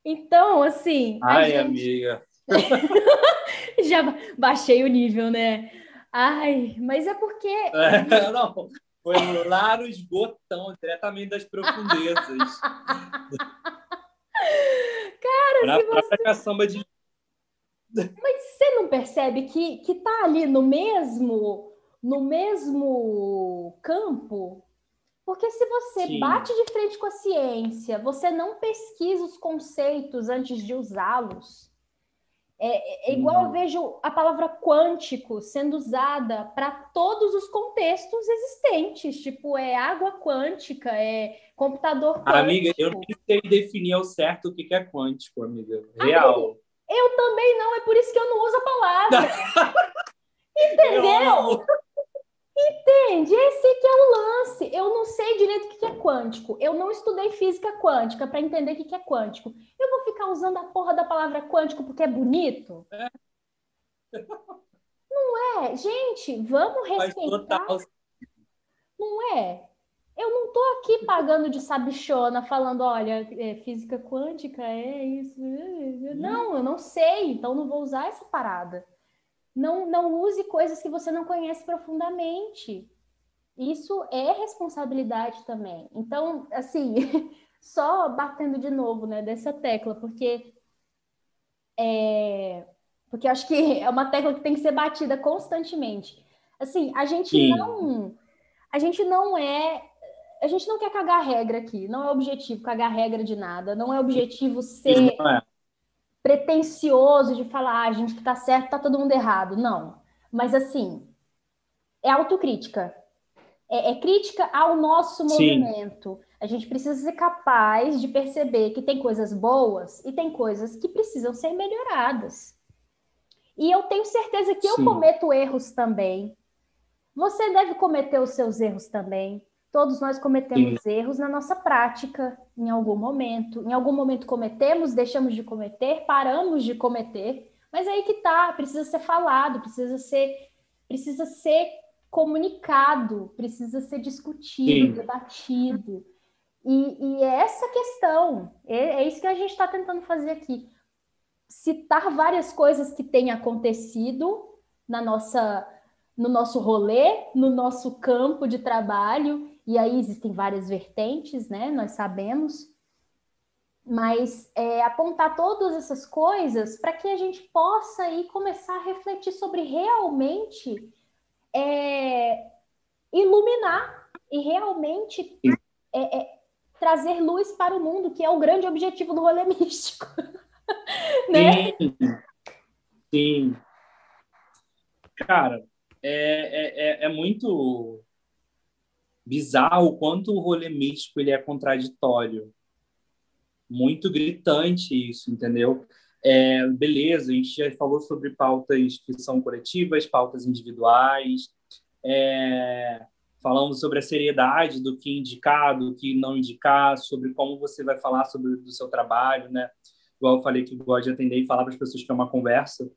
[SPEAKER 1] então, assim.
[SPEAKER 2] Ai, gente... amiga. [laughs]
[SPEAKER 1] Já baixei o nível, né? Ai, mas é porque.
[SPEAKER 2] É, [laughs] não, foi lá no esgotão, diretamente das profundezas.
[SPEAKER 1] Cara,
[SPEAKER 2] pra se você... caçamba de.
[SPEAKER 1] Mas você não percebe que, que tá ali no mesmo, no mesmo campo? Porque se você Sim. bate de frente com a ciência, você não pesquisa os conceitos antes de usá-los, é, é igual eu uhum. vejo a palavra quântico sendo usada para todos os contextos existentes, tipo, é água quântica, é computador quântico.
[SPEAKER 2] Amiga, eu não sei definir ao certo o que é quântico, amiga. Real. Amiga,
[SPEAKER 1] eu também não, é por isso que eu não uso a palavra. [laughs] Entendeu? Entende? Esse que é o lance. Eu não sei direito o que é quântico. Eu não estudei física quântica para entender o que é quântico. Eu vou ficar usando a porra da palavra quântico porque é bonito? É. Não é? Gente, vamos respeitar. Não é? Eu não estou aqui pagando de sabichona, falando, olha, é, física quântica é isso. Uhum. Não, eu não sei, então não vou usar essa parada. Não, não use coisas que você não conhece profundamente. Isso é responsabilidade também. Então, assim, [laughs] só batendo de novo, né, dessa tecla, porque é, porque acho que [laughs] é uma tecla que tem que ser batida constantemente. Assim, a gente Sim. não a gente não é a gente não quer cagar regra aqui, não é objetivo cagar regra de nada, não é objetivo ser é pretencioso de falar, ah, a gente que tá certo, tá todo mundo errado. Não. Mas assim, é autocrítica. É, é crítica ao nosso movimento. Sim. A gente precisa ser capaz de perceber que tem coisas boas e tem coisas que precisam ser melhoradas. E eu tenho certeza que Sim. eu cometo erros também. Você deve cometer os seus erros também. Todos nós cometemos Sim. erros na nossa prática, em algum momento. Em algum momento cometemos, deixamos de cometer, paramos de cometer. Mas aí que tá, precisa ser falado, precisa ser, precisa ser comunicado, precisa ser discutido, Sim. debatido. E, e, é essa questão, é, é isso que a gente está tentando fazer aqui. Citar várias coisas que têm acontecido na nossa, no nosso rolê, no nosso campo de trabalho, e aí existem várias vertentes, né? Nós sabemos, mas é, apontar todas essas coisas para que a gente possa aí começar a refletir sobre realmente é, iluminar e realmente é, é trazer luz para o mundo, que é o grande objetivo do rolê [laughs] místico. né?
[SPEAKER 2] Sim. Sim. Cara, é, é, é, é muito bizarro o quanto o rolê místico ele é contraditório. Muito gritante isso, entendeu? É, beleza, a gente já falou sobre pautas que são coletivas, pautas individuais, é, falamos sobre a seriedade do que indicar, do que não indicar, sobre como você vai falar sobre o seu trabalho, né? Igual eu falei que gosto de atender e falar para as pessoas que é uma conversa.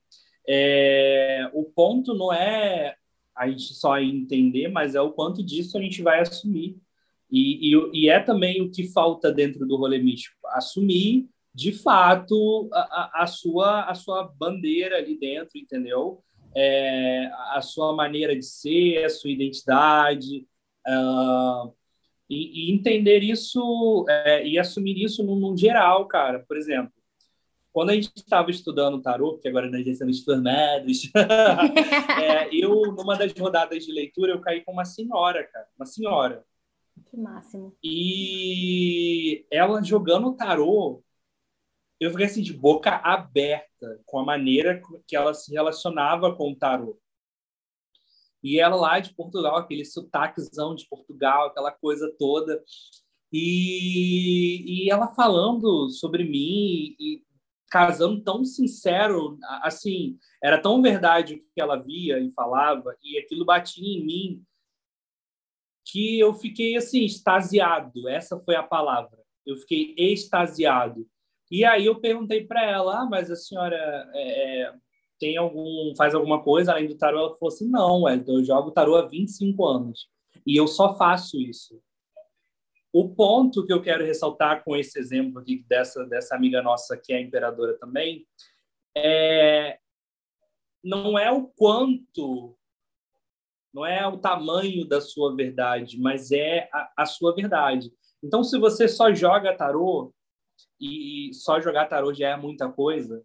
[SPEAKER 2] É, o ponto não é a gente só entender, mas é o quanto disso a gente vai assumir. E, e, e, é também o que falta dentro do rolê místico, assumir de fato a, a, sua, a sua bandeira ali dentro, entendeu? É, a sua maneira de ser, a sua identidade, uh, e, e, entender isso é, e assumir isso no, no geral, cara. Por exemplo, quando a gente estava estudando tarô, que agora nós já estamos formados, [laughs] é, eu, numa das rodadas de leitura, eu caí com uma senhora, cara, uma senhora.
[SPEAKER 1] Que máximo.
[SPEAKER 2] E ela jogando tarô, eu fiquei assim, de boca aberta com a maneira que ela se relacionava com o tarô. E ela lá de Portugal, aquele sotaquezão de Portugal, aquela coisa toda. E, e ela falando sobre mim e casando tão sincero, assim, era tão verdade o que ela via e falava, e aquilo batia em mim, que eu fiquei, assim, extasiado. Essa foi a palavra. Eu fiquei extasiado. E aí eu perguntei para ela, ah, mas a senhora é, é, tem algum, faz alguma coisa além do tarô? Ela falou assim, não, eu jogo tarô há 25 anos. E eu só faço isso. O ponto que eu quero ressaltar com esse exemplo aqui dessa, dessa amiga nossa que é imperadora também é não é o quanto, não é o tamanho da sua verdade, mas é a, a sua verdade. Então, se você só joga tarô e só jogar tarô já é muita coisa,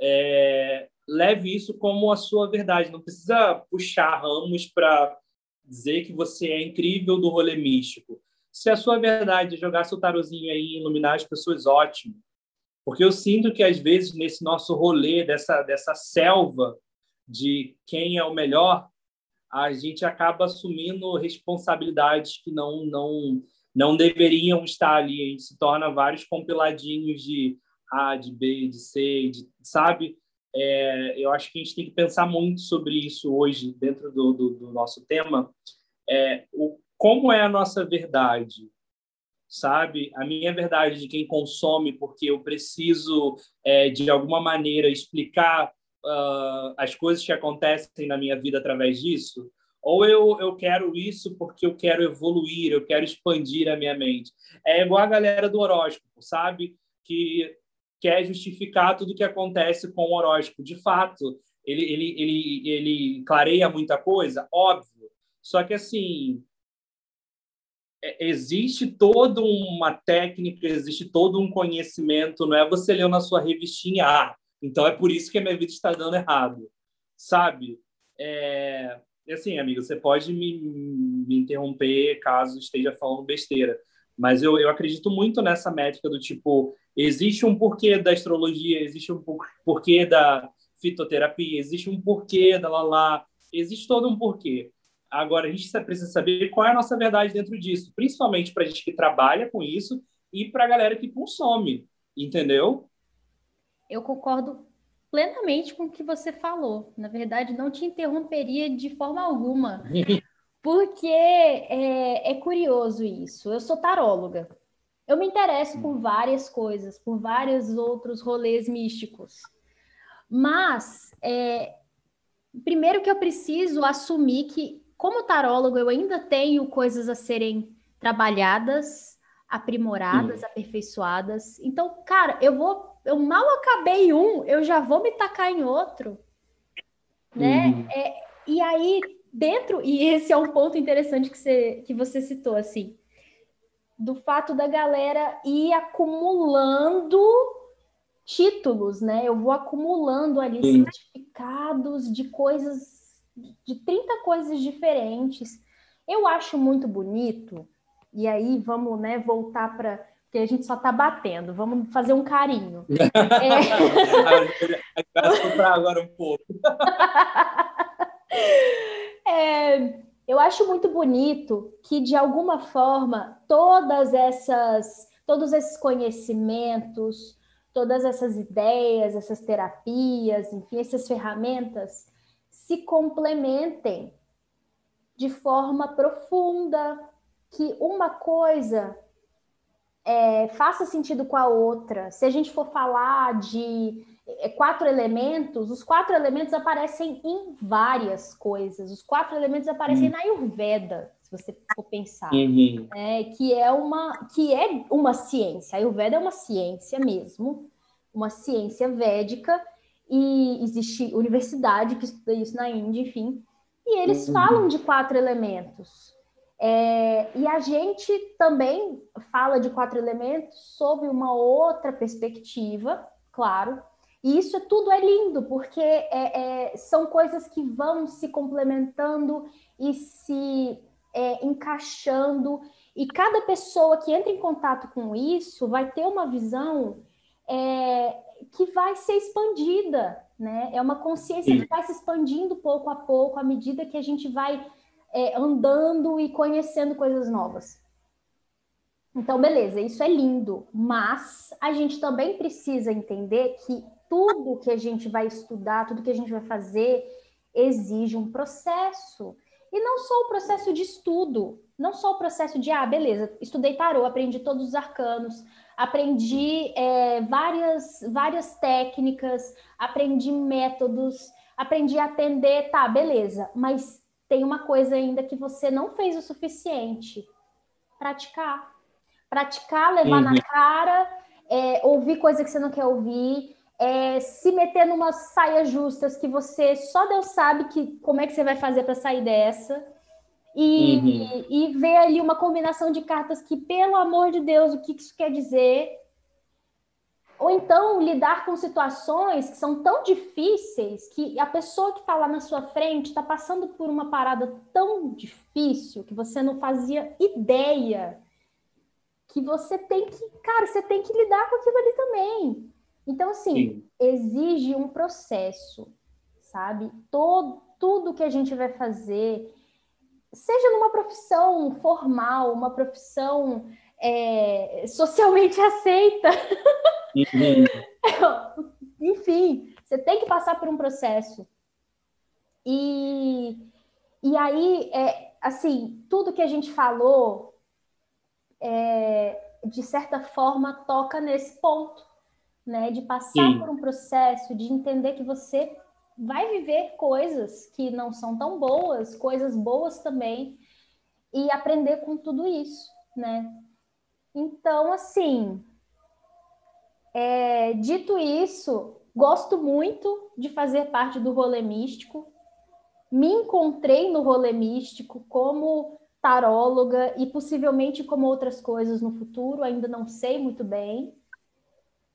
[SPEAKER 2] é, leve isso como a sua verdade. Não precisa puxar ramos para dizer que você é incrível do rolê místico se a sua verdade é jogar seu tarozinho aí e iluminar as pessoas, ótimo. Porque eu sinto que, às vezes, nesse nosso rolê, dessa, dessa selva de quem é o melhor, a gente acaba assumindo responsabilidades que não, não, não deveriam estar ali. A gente se torna vários compiladinhos de A, de B, de C, de, sabe? É, eu acho que a gente tem que pensar muito sobre isso hoje, dentro do, do, do nosso tema. É, o como é a nossa verdade, sabe? A minha verdade de quem consome, porque eu preciso, é, de alguma maneira, explicar uh, as coisas que acontecem na minha vida através disso? Ou eu, eu quero isso porque eu quero evoluir, eu quero expandir a minha mente? É igual a galera do horóscopo, sabe? Que quer justificar tudo que acontece com o horóscopo. De fato, ele, ele, ele, ele clareia muita coisa, óbvio. Só que, assim, existe toda uma técnica, existe todo um conhecimento, não é você leu na sua revistinha, ah, então é por isso que a minha vida está dando errado, sabe? É, assim, amigo, você pode me, me interromper caso esteja falando besteira, mas eu, eu acredito muito nessa métrica do tipo, existe um porquê da astrologia, existe um porquê da fitoterapia, existe um porquê da lá, lá existe todo um porquê. Agora, a gente precisa saber qual é a nossa verdade dentro disso, principalmente para a gente que trabalha com isso e para a galera que consome, entendeu?
[SPEAKER 1] Eu concordo plenamente com o que você falou. Na verdade, não te interromperia de forma alguma, [laughs] porque é, é curioso isso. Eu sou taróloga. Eu me interesso por várias coisas, por vários outros rolês místicos. Mas, é, primeiro que eu preciso assumir que como tarólogo, eu ainda tenho coisas a serem trabalhadas, aprimoradas, aperfeiçoadas. Então, cara, eu vou, eu mal acabei um, eu já vou me tacar em outro, né? Uhum. É, e aí, dentro, e esse é um ponto interessante que você, que você citou, assim, do fato da galera ir acumulando títulos, né? Eu vou acumulando ali Sim. certificados de coisas de 30 coisas diferentes. Eu acho muito bonito, e aí vamos né, voltar para. Porque a gente só está batendo, vamos fazer um carinho. [laughs]
[SPEAKER 2] é... [laughs] agora um pouco. [laughs]
[SPEAKER 1] é, eu acho muito bonito que, de alguma forma, todas essas, todos esses conhecimentos, todas essas ideias, essas terapias, enfim, essas ferramentas, se complementem de forma profunda, que uma coisa é, faça sentido com a outra. Se a gente for falar de é, quatro elementos, os quatro elementos aparecem em várias coisas. Os quatro elementos aparecem hum. na Ayurveda. Se se você for pensar, uhum. né? que é uma que é uma ciência. A Ayurveda é uma ciência mesmo, uma ciência védica e existe universidade que estuda isso na Índia, enfim. E eles uhum. falam de quatro elementos. É, e a gente também fala de quatro elementos sob uma outra perspectiva, claro. E isso é tudo é lindo, porque é, é, são coisas que vão se complementando e se é, encaixando. E cada pessoa que entra em contato com isso vai ter uma visão é, que vai ser expandida, né? É uma consciência Sim. que vai se expandindo pouco a pouco à medida que a gente vai é, andando e conhecendo coisas novas. Então, beleza, isso é lindo, mas a gente também precisa entender que tudo que a gente vai estudar, tudo que a gente vai fazer, exige um processo. E não só o processo de estudo, não só o processo de, ah, beleza, estudei tarô, aprendi todos os arcanos, aprendi é, várias, várias técnicas, aprendi métodos, aprendi a atender, tá, beleza, mas tem uma coisa ainda que você não fez o suficiente: praticar. Praticar, levar uhum. na cara, é, ouvir coisa que você não quer ouvir, é, se meter numa saia justas que você só Deus sabe que como é que você vai fazer para sair dessa. E, uhum. e, ver ali uma combinação de cartas que, pelo amor de Deus, o que isso quer dizer? Ou então lidar com situações que são tão difíceis que a pessoa que está lá na sua frente está passando por uma parada tão difícil que você não fazia ideia que você tem que, cara, você tem que lidar com aquilo ali também. Então, assim, Sim. exige um processo, sabe? Todo, tudo que a gente vai fazer seja numa profissão formal, uma profissão é, socialmente [laughs] aceita. Uhum. [laughs] Enfim, você tem que passar por um processo. E, e aí, é, assim, tudo que a gente falou, é, de certa forma, toca nesse ponto, né? De passar Sim. por um processo, de entender que você vai viver coisas que não são tão boas, coisas boas também, e aprender com tudo isso, né? Então, assim, é, dito isso, gosto muito de fazer parte do rolê místico. Me encontrei no rolê místico como taróloga e possivelmente como outras coisas no futuro, ainda não sei muito bem,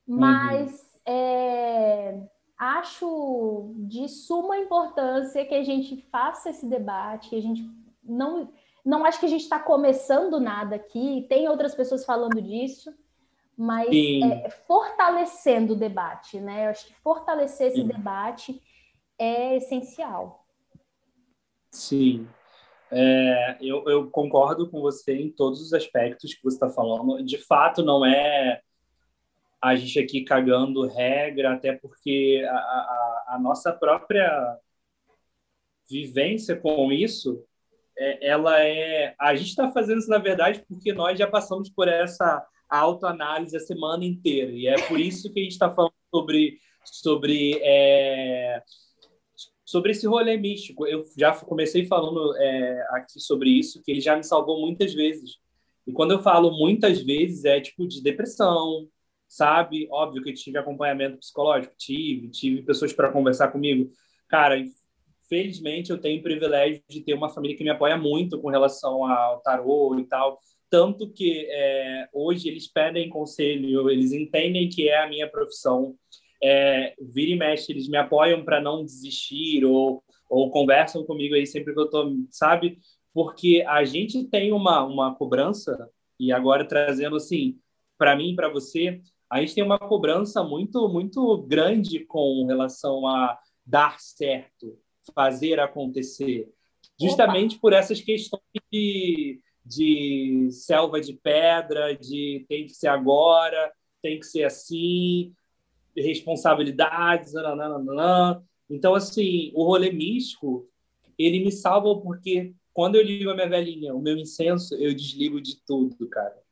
[SPEAKER 1] mas uhum. é, acho de suma importância que a gente faça esse debate, que a gente não não acho que a gente está começando nada aqui, tem outras pessoas falando disso, mas é, fortalecendo o debate, né? Eu acho que fortalecer esse Sim. debate é essencial.
[SPEAKER 2] Sim, é, eu, eu, concordo com você em todos os aspectos que você está falando. De fato, não é a gente aqui cagando regra, até porque a, a, a nossa própria vivência com isso, é, ela é. A gente está fazendo isso, na verdade, porque nós já passamos por essa autoanálise a semana inteira. E é por isso que a gente está falando sobre, sobre, é, sobre esse rolê místico. Eu já comecei falando é, aqui sobre isso, que ele já me salvou muitas vezes. E quando eu falo muitas vezes, é tipo de depressão, sabe? Óbvio que tive acompanhamento psicológico, tive, tive pessoas para conversar comigo. Cara, felizmente eu tenho o privilégio de ter uma família que me apoia muito com relação ao tarô e tal. Tanto que é, hoje eles pedem conselho, eles entendem que é a minha profissão. É, vira e mexe, eles me apoiam para não desistir ou, ou conversam comigo aí sempre que eu tô, sabe? Porque a gente tem uma, uma cobrança, e agora trazendo assim, para mim para você, a gente tem uma cobrança muito, muito grande com relação a dar certo, fazer acontecer, justamente Opa. por essas questões de, de selva de pedra, de tem que ser agora, tem que ser assim, responsabilidades, nananana. Então, assim, o rolê místico, ele me salva porque quando eu ligo a minha velhinha, o meu incenso, eu desligo de tudo, cara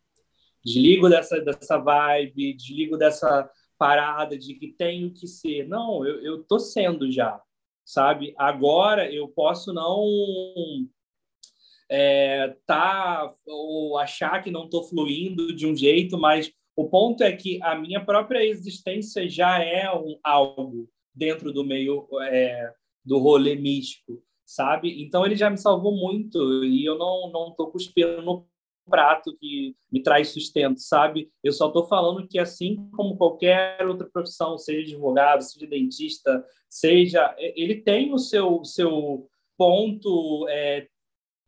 [SPEAKER 2] desligo dessa, dessa vibe, desligo dessa parada de que tenho que ser. Não, eu, eu tô sendo já, sabe? Agora eu posso não é, tá ou achar que não estou fluindo de um jeito, mas o ponto é que a minha própria existência já é um algo dentro do meio é, do rolê místico, sabe? Então ele já me salvou muito e eu não não estou cuspindo no prato que me traz sustento, sabe? Eu só estou falando que assim como qualquer outra profissão, seja advogado, seja dentista, seja, ele tem o seu seu ponto é,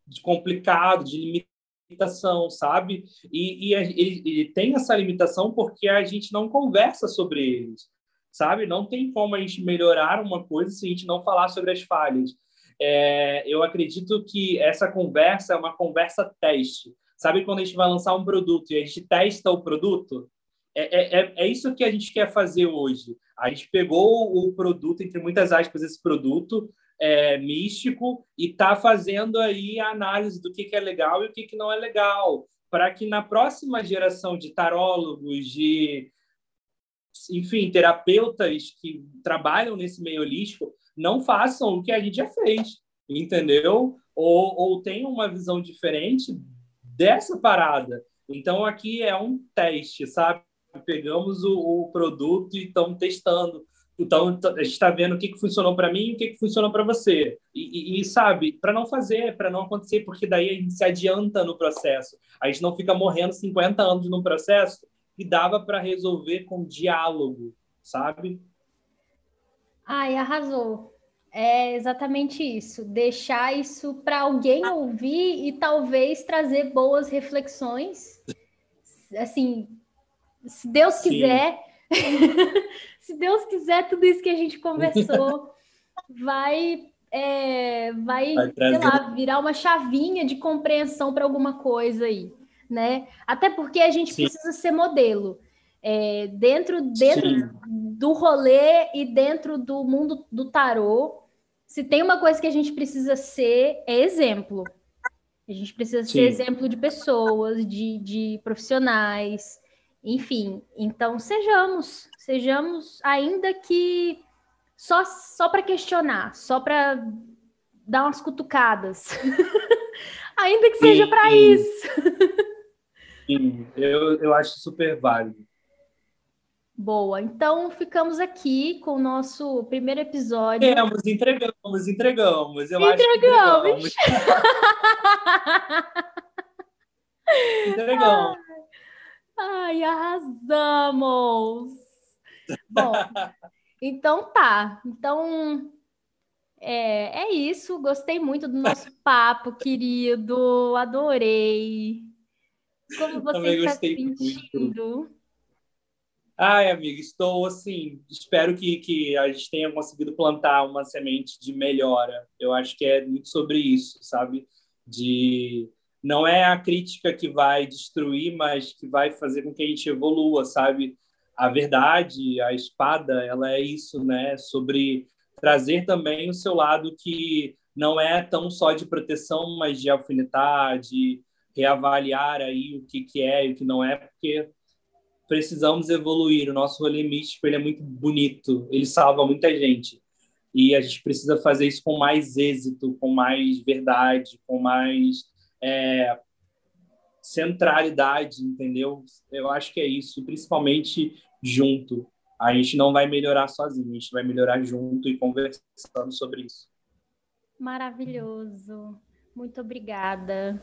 [SPEAKER 2] de complicado, de limitação, sabe? E, e ele, ele, tem essa limitação porque a gente não conversa sobre eles, sabe? Não tem como a gente melhorar uma coisa se a gente não falar sobre as falhas. É, eu acredito que essa conversa é uma conversa teste. Sabe quando a gente vai lançar um produto e a gente testa o produto? É, é, é, é isso que a gente quer fazer hoje. A gente pegou o produto, entre muitas aspas, esse produto, é, místico e está fazendo aí a análise do que, que é legal e o que, que não é legal, para que na próxima geração de tarólogos, de enfim, terapeutas que trabalham nesse meio holístico não façam o que a gente já fez, entendeu? Ou, ou tenham uma visão diferente dessa parada. Então, aqui é um teste, sabe? Pegamos o, o produto e estamos testando então, a gente está vendo o que, que funcionou para mim e o que, que funcionou para você. E, e, e sabe, para não fazer, para não acontecer, porque daí a gente se adianta no processo. A gente não fica morrendo 50 anos no processo e dava para resolver com diálogo, sabe?
[SPEAKER 1] Ai, arrasou. É exatamente isso. Deixar isso para alguém ouvir e talvez trazer boas reflexões. Assim, se Deus quiser. [laughs] se Deus quiser, tudo isso que a gente conversou vai, é, vai, vai sei lá, virar uma chavinha de compreensão para alguma coisa aí, né? Até porque a gente Sim. precisa ser modelo. É, dentro dentro do rolê e dentro do mundo do tarô, se tem uma coisa que a gente precisa ser, é exemplo. A gente precisa Sim. ser exemplo de pessoas, de, de profissionais, enfim, então sejamos, sejamos, ainda que só, só para questionar, só para dar umas cutucadas, [laughs] ainda que seja para isso. [laughs]
[SPEAKER 2] sim, eu, eu acho super válido.
[SPEAKER 1] Boa, então ficamos aqui com o nosso primeiro episódio.
[SPEAKER 2] Entregamos, entregamos, entregamos. Eu
[SPEAKER 1] entregamos.
[SPEAKER 2] acho que entregamos. entregamos. [laughs]
[SPEAKER 1] Ai, arrasamos! Bom, então tá. Então é, é isso. Gostei muito do nosso [laughs] papo, querido. Adorei. Como você Também está se sentindo? Muito.
[SPEAKER 2] Ai, amiga, estou assim. Espero que, que a gente tenha conseguido plantar uma semente de melhora. Eu acho que é muito sobre isso, sabe? De não é a crítica que vai destruir, mas que vai fazer com que a gente evolua, sabe? A verdade, a espada, ela é isso, né? Sobre trazer também o seu lado que não é tão só de proteção, mas de alfinetar, de reavaliar aí o que, que é e o que não é, porque precisamos evoluir. O nosso rolê místico ele é muito bonito, ele salva muita gente. E a gente precisa fazer isso com mais êxito, com mais verdade, com mais é, centralidade, entendeu? Eu acho que é isso, principalmente junto. A gente não vai melhorar sozinho, a gente vai melhorar junto e conversando sobre isso.
[SPEAKER 1] Maravilhoso. Muito obrigada.